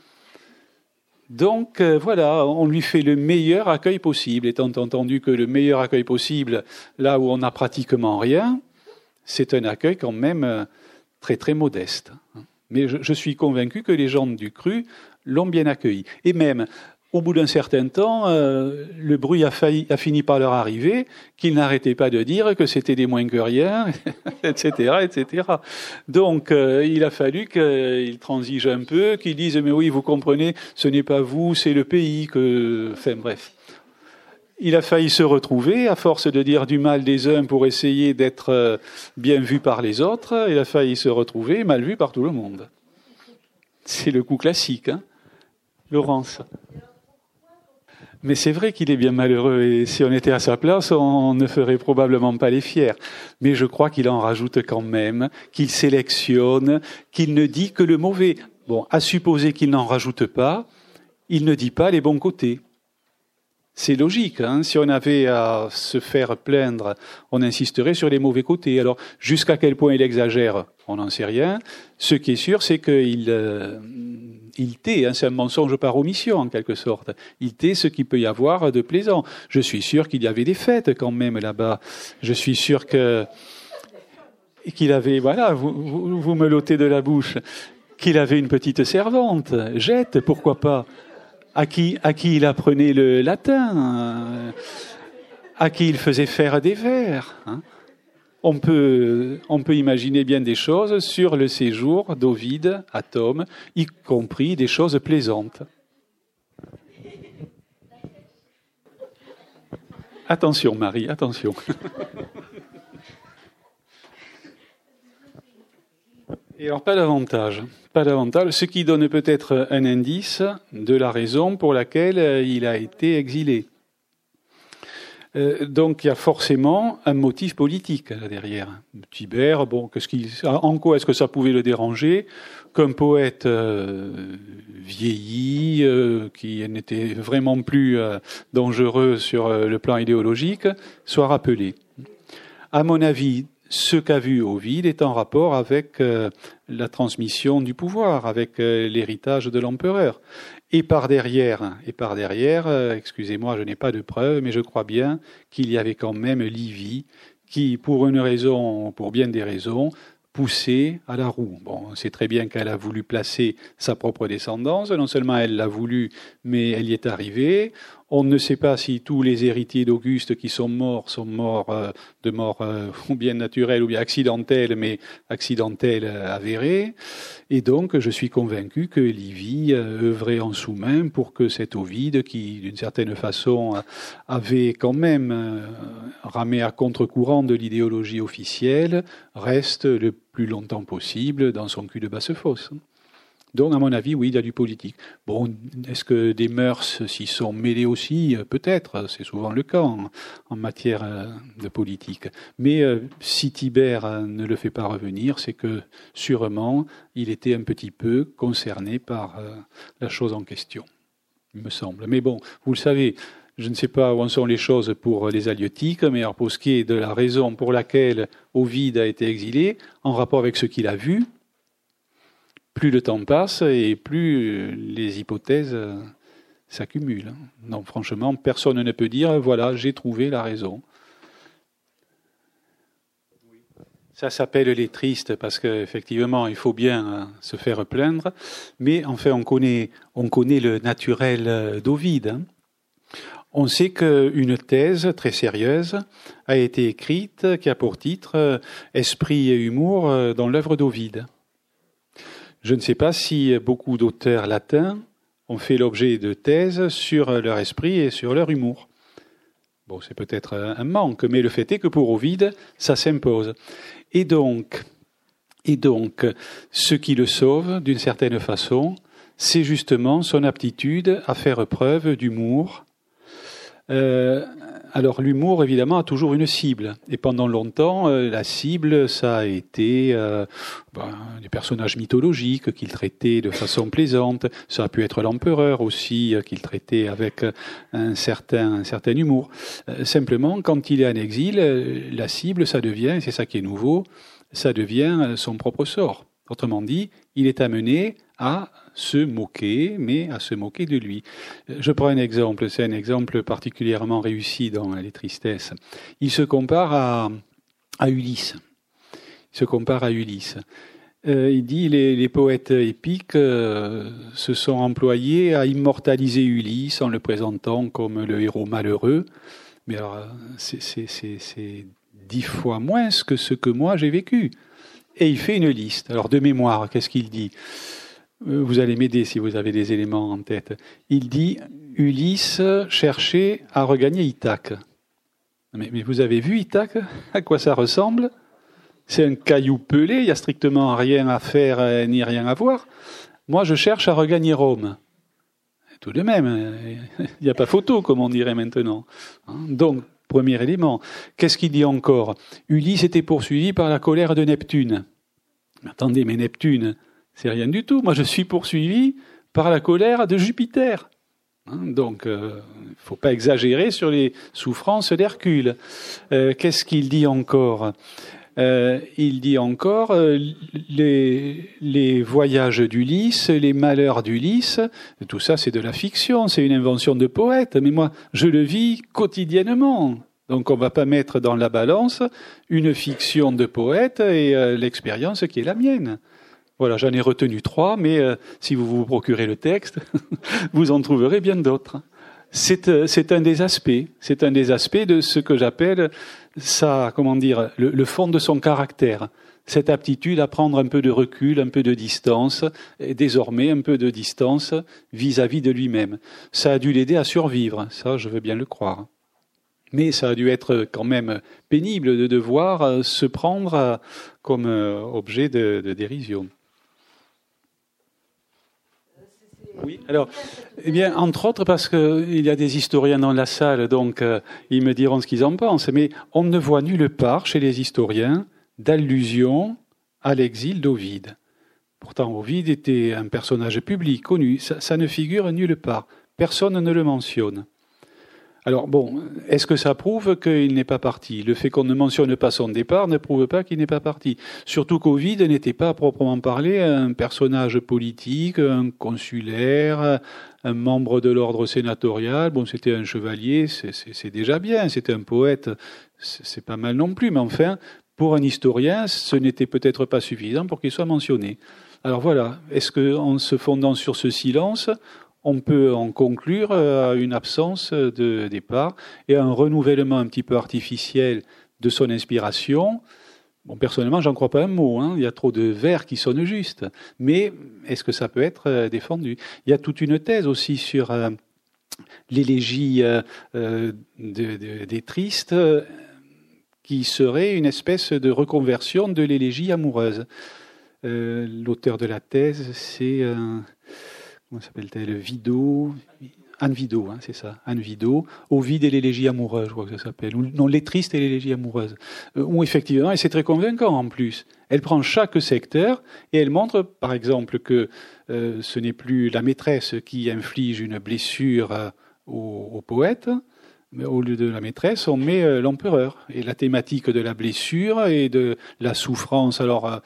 Donc euh, voilà, on lui fait le meilleur accueil possible, étant entendu que le meilleur accueil possible, là où on n'a pratiquement rien, c'est un accueil quand même très très modeste. Mais je, je suis convaincu que les gens du cru l'ont bien accueilli. Et même, au bout d'un certain temps, euh, le bruit a, fini par leur arriver, qu'ils n'arrêtaient pas de dire que c'était des moins que rien, etc., etc. Donc, euh, il a fallu qu'ils transigent un peu, qu'ils disent mais oui, vous comprenez, ce n'est pas vous, c'est le pays que, enfin bref. Il a failli se retrouver, à force de dire du mal des uns pour essayer d'être euh, bien vu par les autres, il a failli se retrouver mal vu par tout le monde. C'est le coup classique, hein Laurence. Mais c'est vrai qu'il est bien malheureux et si on était à sa place, on ne ferait probablement pas les fiers. Mais je crois qu'il en rajoute quand même, qu'il sélectionne, qu'il ne dit que le mauvais. Bon, à supposer qu'il n'en rajoute pas, il ne dit pas les bons côtés. C'est logique. Hein si on avait à se faire plaindre, on insisterait sur les mauvais côtés. Alors, jusqu'à quel point il exagère, on n'en sait rien. Ce qui est sûr, c'est qu'il euh, il tait, hein, c'est un mensonge par omission en quelque sorte. Il tait ce qu'il peut y avoir de plaisant. Je suis sûr qu'il y avait des fêtes quand même là-bas. Je suis sûr que qu'il avait, voilà, vous, me l'ôtez de la bouche, qu'il avait une petite servante, Jette, pourquoi pas, à qui, à qui il apprenait le latin, à qui il faisait faire des vers. Hein on peut, on peut imaginer bien des choses sur le séjour d'Ovide à Tom, y compris des choses plaisantes. Attention, Marie, attention. Et alors, pas davantage. Pas davantage. Ce qui donne peut-être un indice de la raison pour laquelle il a été exilé. Euh, donc il y a forcément un motif politique derrière. Tibère, bon, qu'il, en quoi est-ce que ça pouvait le déranger qu'un poète euh, vieilli, euh, qui n'était vraiment plus dangereux sur le plan idéologique, soit rappelé? À mon avis, ce qu'a vu Ovide est en rapport avec la transmission du pouvoir, avec l'héritage de l'empereur. Et par derrière, et par derrière, euh, excusez-moi, je n'ai pas de preuves, mais je crois bien qu'il y avait quand même Livy qui, pour une raison, pour bien des raisons, poussait à la roue. Bon, c'est très bien qu'elle a voulu placer sa propre descendance. Non seulement elle l'a voulu, mais elle y est arrivée. On ne sait pas si tous les héritiers d'Auguste qui sont morts sont morts euh, de mort euh, ou bien naturelle ou bien accidentelle, mais accidentelle euh, avérée. Et donc, je suis convaincu que Livy œuvrait en sous-main pour que cet Ovide, qui d'une certaine façon avait quand même ramé à contre-courant de l'idéologie officielle, reste le plus longtemps possible dans son cul de basse-fosse. Donc, à mon avis, oui, il y a du politique. Bon, est-ce que des mœurs s'y sont mêlées aussi? Peut-être, c'est souvent le cas en, matière euh, de politique. Mais euh, si Tibère euh, ne le fait pas revenir, c'est que sûrement il était un petit peu concerné par la chose en question, il me semble. Mais bon, vous le savez, je ne sais pas où en sont les choses pour les halieutiques, mais pour ce qui est de la raison pour laquelle Ovide a été exilé, en rapport avec ce qu'il a vu, plus le temps passe et plus les hypothèses euh, s'accumulent. Donc franchement, personne ne peut dire voilà, j'ai trouvé la raison. Ça s'appelle les tristes parce qu'effectivement, il faut bien hein, se faire plaindre. Mais enfin, on connaît, on connaît le naturel euh, d'Ovide. Hein. On sait qu'une thèse très sérieuse a été écrite qui a pour titre euh, Esprit et humour euh, dans l'œuvre d'Ovide. Je ne sais pas si beaucoup d'auteurs latins ont fait l'objet de thèses sur leur esprit et sur leur humour. Bon, c'est peut-être un manque, mais le fait est que pour Ovide, ça s'impose. Et donc, et donc, ce qui le sauve, d'une certaine façon, c'est justement son aptitude à faire preuve d'humour. Euh, alors l'humour, évidemment, a toujours une cible. Et pendant longtemps, euh, la cible, ça a été euh, ben, des personnages mythologiques qu'il traitait de façon plaisante. Ça a pu être l'empereur aussi, euh, qu'il traitait avec un certain, un certain humour. simplement, quand il est en exil, la cible, ça devient, c'est ça qui est nouveau, ça devient son propre sort. Autrement dit, il est amené à se moquer, mais à se moquer de lui. Je prends un exemple, c'est un exemple particulièrement réussi dans Les Tristesses. Il se compare à, à Ulysse. Il se compare à Ulysse. Euh, il dit les, les poètes épiques euh, se sont employés à immortaliser Ulysse en le présentant comme le héros malheureux. Mais c'est dix fois moins que ce que moi j'ai vécu. Et il fait une liste. Alors de mémoire, qu'est-ce qu'il dit? Vous allez m'aider si vous avez des éléments en tête. Il dit Ulysse cherchait à regagner Ithaque. Mais, vous avez vu Ithaque? À quoi ça ressemble? C'est un caillou pelé, il n'y a strictement rien à faire euh, ni rien à voir. Moi, je cherche à regagner Rome. Tout de même, euh, il n'y a pas photo, comme on dirait maintenant. Hein, donc, premier élément. Qu'est-ce qu'il dit encore? Ulysse était poursuivi par la colère de Neptune. Attendez, mais Neptune, c'est rien du tout. Moi, je suis poursuivi par la colère de Jupiter. Hein, donc, il euh, ne faut pas exagérer sur les souffrances d'Hercule. Euh, qu'est-ce qu'il dit encore? Euh, Il dit encore les, les, voyages d'Ulysse, les malheurs d'Ulysse. Tout ça, c'est de la fiction, c'est une invention de poète. Mais moi, je le vis quotidiennement. Donc, on ne va pas mettre dans la balance une fiction de poète et l'expérience qui est la mienne. Voilà, j'en ai retenu trois, mais euh, si vous vous procurez le texte, vous en trouverez bien d'autres. C'est, euh, c'est un des aspects, c'est un des aspects de ce que j'appelle ça, comment dire, le, fond de son caractère. Cette aptitude à prendre un peu de recul, un peu de distance, désormais un peu de distance vis-à-vis de lui-même. Ça a dû l'aider à survivre, ça je veux bien le croire. Mais ça a dû être quand même pénible de devoir euh, se prendre comme objet de dérision. Oui, alors, eh bien, entre autres parce qu'il y a des historiens dans la salle, donc euh, ils me diront ce qu'ils en pensent, mais on ne voit nulle part chez les historiens d'allusion à l'exil d'Ovide. Pourtant, Ovide était un personnage public, connu, ça ne figure nulle part. Personne ne le mentionne. Alors bon, est-ce que ça prouve qu'il n'est pas parti? Le fait qu'on ne mentionne pas son départ ne prouve pas qu'il n'est pas parti. Surtout qu'Ovid n'était pas à proprement parler un personnage politique, un consulaire, un membre de l'ordre sénatorial. Bon, c'était un chevalier, c'est déjà bien. C'était un poète, c'est pas mal non plus. Mais enfin, pour un historien, ce n'était peut-être pas suffisant pour qu'il soit mentionné. Alors voilà, est-ce qu'en se fondant sur ce silence, on peut en conclure euh, à une absence de départ et un renouvellement un petit peu artificiel de son inspiration. Bon, personnellement, j'en crois pas un mot. Hein. Il y a trop de vers qui sonnent justes. Mais est-ce que ça peut être euh, défendu? Il y a toute une thèse aussi sur euh, l'élégie des tristes qui serait une espèce de reconversion de l'élégie amoureuse. L'auteur de la thèse, c'est comment s'appelle-t-elle? Vido, Anne Vido, hein, c'est ça, Anne Vido, Ovide et l'élégie amoureuse, je crois que ça s'appelle, non, les tristes et l'élégie amoureuse, euh, effectivement, et c'est très convaincant en plus, elle prend chaque secteur et elle montre, par exemple, que euh, ce n'est plus la maîtresse qui inflige une blessure euh, au poète, au lieu de la maîtresse, on met euh, l'empereur. Et la thématique de la blessure et de la souffrance, alors euh,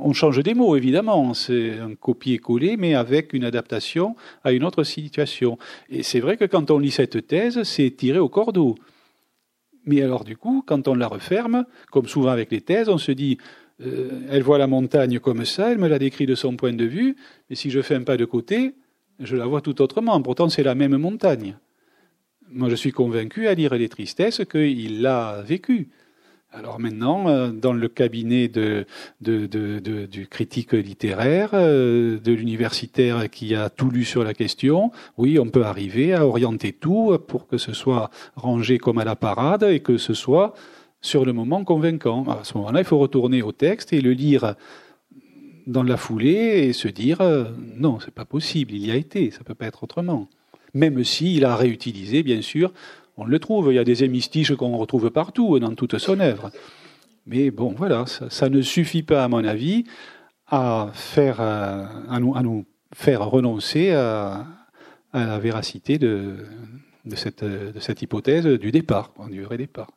on change des mots évidemment, c'est un copier-coller, mais avec une adaptation à une autre situation. Et c'est vrai que quand on lit cette thèse, c'est tiré au cordeau. Mais alors du coup, quand on la referme, comme souvent avec les thèses, on se dit, euh, elle voit la montagne comme ça, elle me l'a décrit de son point de vue, mais si je fais un pas de côté, je la vois tout autrement. Pourtant, c'est la même montagne. Moi, je suis convaincu à lire les tristesses qu'il l'a vécu. Alors maintenant, euh, dans le cabinet du critique littéraire, euh, de l'universitaire qui a tout lu sur la question, oui, on peut arriver à orienter tout pour que ce soit rangé comme à la parade et que ce soit sur le moment convaincant. À ce moment-là, il faut retourner au texte et le lire dans la foulée et se dire euh, non, c'est pas possible, il y a été, ça peut pas être autrement. Même s'il a réutilisé, bien sûr, on le trouve. Il y a des hémistiches qu'on retrouve partout dans toute son œuvre. Mais bon, voilà, ça, ne suffit pas, à mon avis, à faire, euh, à nous, faire renoncer à, la véracité de cette hypothèse du départ, du vrai départ.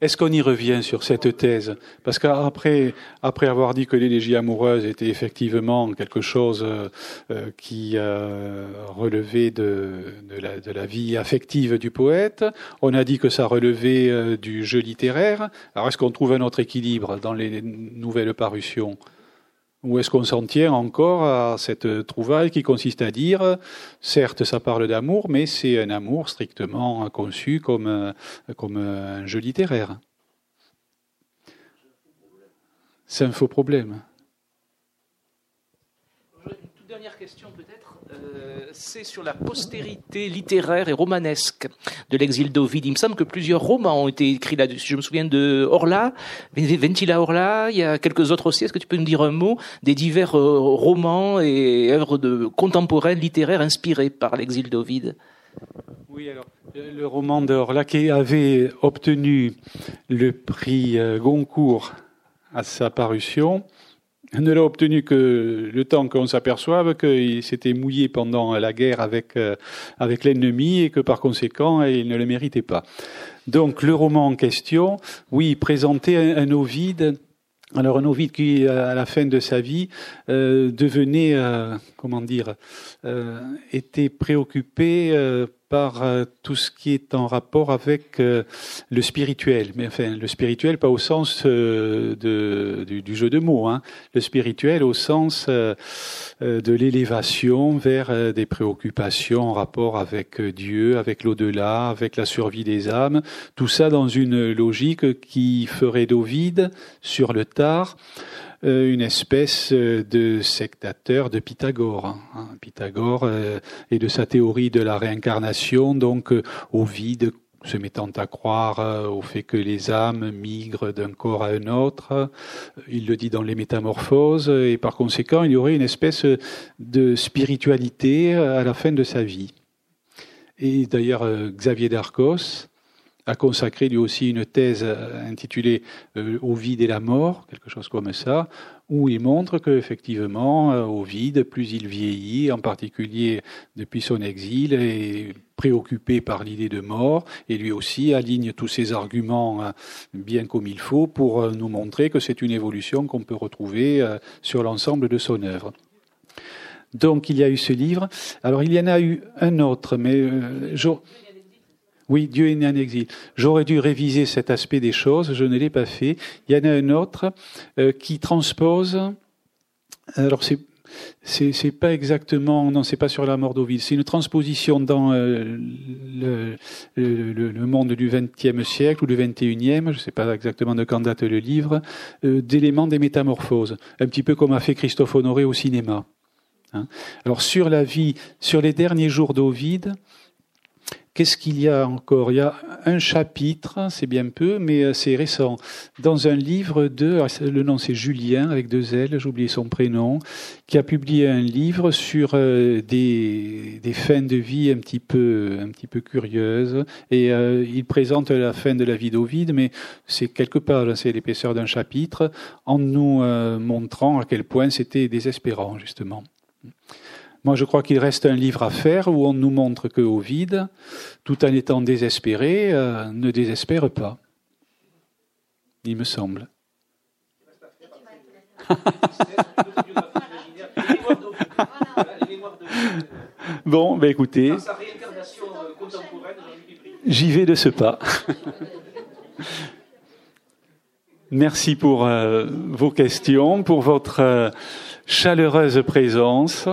Est-ce qu'on y revient sur cette thèse? Parce qu'après après avoir dit que l'élégie amoureuse était effectivement quelque chose euh, euh, qui euh, relevait de, la, de, la, vie affective du poète, on a dit que ça relevait du jeu littéraire. Alors est-ce qu'on trouve un autre équilibre dans les nouvelles parutions? Ou est-ce qu'on s'en tient encore à cette trouvaille qui consiste à dire, certes, ça parle d'amour, mais c'est un amour strictement conçu comme, comme un jeu littéraire C'est un faux problème. Une toute dernière question peut-être. Euh, c'est sur la postérité littéraire et romanesque de l'exil d'Ovid. Il me semble que plusieurs romans ont été écrits là-dessus. Je me souviens de Orla, Ventila Orla, il y a quelques autres aussi. Est-ce que tu peux nous dire un mot des divers euh, romans et œuvres de contemporaines littéraires inspirés par l'exil d'Ovid Oui, alors le roman d'Orla qui avait obtenu le prix euh, Goncourt à sa parution ne l'a obtenu que le temps qu'on s'aperçoive qu'il s'était mouillé pendant la guerre avec, euh, avec l'ennemi et que par conséquent, il ne le méritait pas. Donc le roman en question, oui, présentait un, un Ovide alors un Ovide qui, à la fin de sa vie, euh, devenait, euh, comment dire, euh, était préoccupé euh, par euh, tout ce qui est en rapport avec euh, le spirituel. Mais enfin, le spirituel pas au sens euh, de, du, jeu de mots, hein. le spirituel au sens de l'élévation vers des préoccupations en rapport avec Dieu, avec l'au-delà, avec la survie des âmes. Tout ça dans une logique qui ferait d'Ovide sur le tard une espèce euh, de sectateur de Pythagore. Hein. Pythagore euh, et de sa théorie de la réincarnation, donc au vide se mettant à croire au fait que les âmes migrent d'un corps à un autre. Il le dit dans les Métamorphoses, et par conséquent, il y aurait une espèce de spiritualité à la fin de sa vie. Et d'ailleurs, Xavier d'Arcos, a consacré lui aussi une thèse euh, intitulée euh, Au vide et la mort, quelque chose comme ça, où il montre qu'effectivement, euh, au vide, plus il vieillit, en particulier depuis son exil, est préoccupé par l'idée de mort, et lui aussi aligne tous ses arguments bien comme il faut pour nous montrer que c'est une évolution qu'on peut retrouver sur l'ensemble de son œuvre. Donc il y a eu ce livre. Alors il y en a eu un autre, mais oui, Dieu est né en exil. J'aurais dû réviser cet aspect des choses, je ne l'ai pas fait. Il y en a un autre euh, qui transpose. Alors c'est c'est pas exactement non c'est pas sur la mort d'Ovide c'est une transposition dans euh, le, monde du XXe siècle ou du XXIe je ne sais pas exactement de quand date le livre euh, d'éléments des métamorphoses un petit peu comme a fait Christophe Honoré au cinéma hein. alors sur la vie sur les derniers jours d'Ovide Qu'est-ce qu'il y a encore? Il y a un chapitre, c'est bien peu, mais euh, c'est récent, dans un livre de, le nom c'est Julien avec deux L, j'ai oublié son prénom, qui a publié un livre sur euh, des, fins de vie un petit peu, un petit peu curieuses. Et euh, il présente la fin de la vie d'Ovide, mais c'est quelque part, c'est l'épaisseur d'un chapitre, en nous montrant à quel point c'était désespérant justement. Moi, je crois qu'il reste un livre à faire où on nous montre que Ovide, tout en étant désespéré, euh, ne désespère pas. Il me semble. bon, ben écoutez. J'y vais de ce pas. Merci pour euh, vos questions, pour votre euh, chaleureuse présence.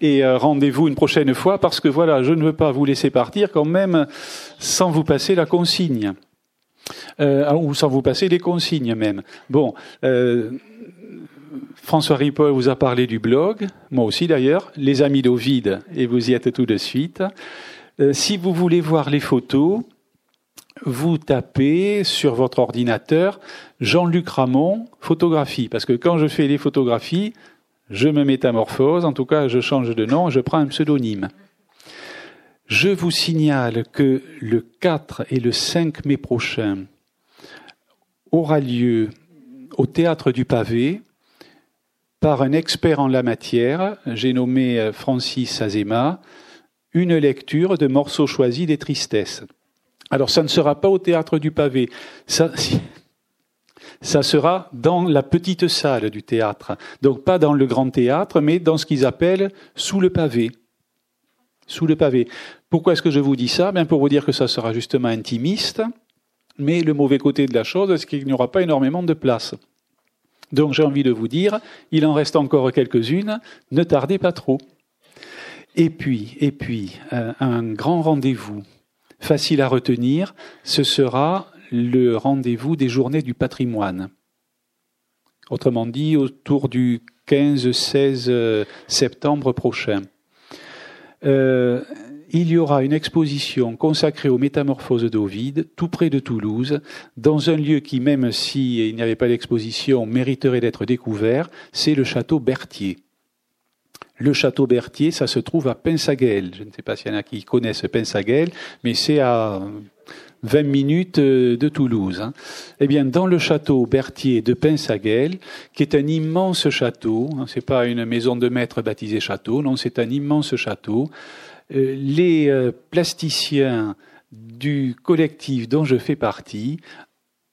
Et euh, rendez-vous une prochaine fois parce que voilà, je ne veux pas vous laisser partir quand même sans vous passer la consigne. ou sans vous passer les consignes même. Bon, François Ripoll vous a parlé du blog, moi aussi d'ailleurs, les amis d'Ovide, et vous y êtes tout de suite. si vous voulez voir les photos, vous tapez sur votre ordinateur Jean-Luc Ramon, photographie. Parce que quand je fais les photographies, je me métamorphose, en tout cas je change de nom, je prends un pseudonyme. Je vous signale que le 4 et le 5 mai prochain aura lieu au théâtre du pavé par un expert en la matière, j'ai nommé Francis Azema, une lecture de morceaux choisis des tristesses. Alors ça ne sera pas au théâtre du pavé, ça, ça sera dans la petite salle du théâtre. Donc pas dans le grand théâtre, mais dans ce qu'ils appellent sous le pavé. Sous le pavé. Pourquoi est-ce que je vous dis ça? Bien pour vous dire que ça sera justement intimiste, mais le mauvais côté de la chose, c'est qu'il n'y aura pas énormément de place. Donc j'ai envie de vous dire, il en reste encore quelques-unes, ne tardez pas trop. Et puis, et puis, euh, un grand rendez-vous facile à retenir, ce sera le rendez-vous des journées du patrimoine. Autrement dit, autour du 15-16 euh, septembre prochain. Euh, il y aura une exposition consacrée aux métamorphoses d'Ovide, tout près de Toulouse, dans un lieu qui, même s'il n'y avait pas d'exposition, mériterait d'être découvert, c'est le château Berthier. Le château Berthier, ça se trouve à Pinsaguel. Je ne sais pas s'il y en a qui connaissent Pinsaguel, mais c'est à 20 minutes euh, de Toulouse. Hein. Eh bien, dans le château Berthier de Pinsaguel, qui est un immense château, hein, c'est pas une maison de maître baptisée château, non, c'est un immense château. Euh, les euh, plasticiens du collectif dont je fais partie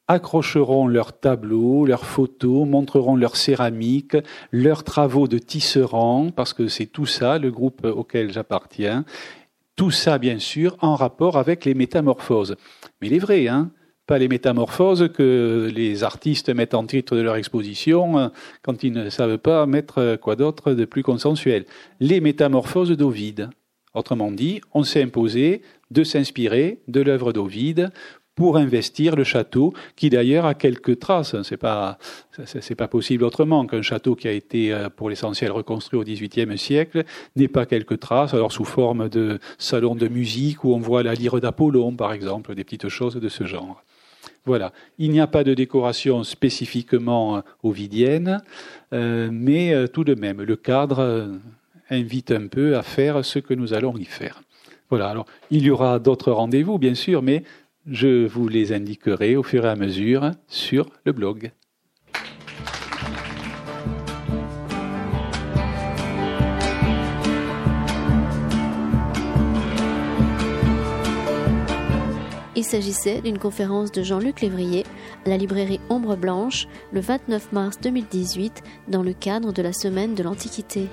accrocheront leurs tableaux, leurs photos, montreront leurs céramiques, leurs travaux de tisserand, parce que c'est tout ça, le groupe auquel j'appartiens. Tout ça, bien sûr, en rapport avec les métamorphoses. Mais il est vrai, hein pas les métamorphoses que les artistes mettent en titre de leur exposition euh, quand ils ne savent pas mettre euh, quoi d'autre de plus consensuel. Les métamorphoses d'Ovide. Autrement dit, on s'est imposé de s'inspirer de l'œuvre d'Ovide pour investir le château, qui d'ailleurs a quelques traces. C'est pas, c'est pas possible autrement qu'un château qui a été euh, pour l'essentiel reconstruit au XVIIIe siècle n'ait pas quelques traces, alors sous forme de salon de musique où on voit la lyre d'Apollon, par exemple, des petites choses de ce genre. Voilà. Il n'y a pas de décoration spécifiquement euh, ovidienne, euh, mais tout de même, le cadre invite un peu à faire ce que nous allons y faire. Voilà. Alors, il y aura d'autres rendez-vous, bien sûr, mais je vous les indiquerai au fur et à mesure sur le blog. Il s'agissait d'une conférence de Jean-Luc Lévrier à la librairie Ombre Blanche le 29 mars 2018 dans le cadre de la Semaine de l'Antiquité.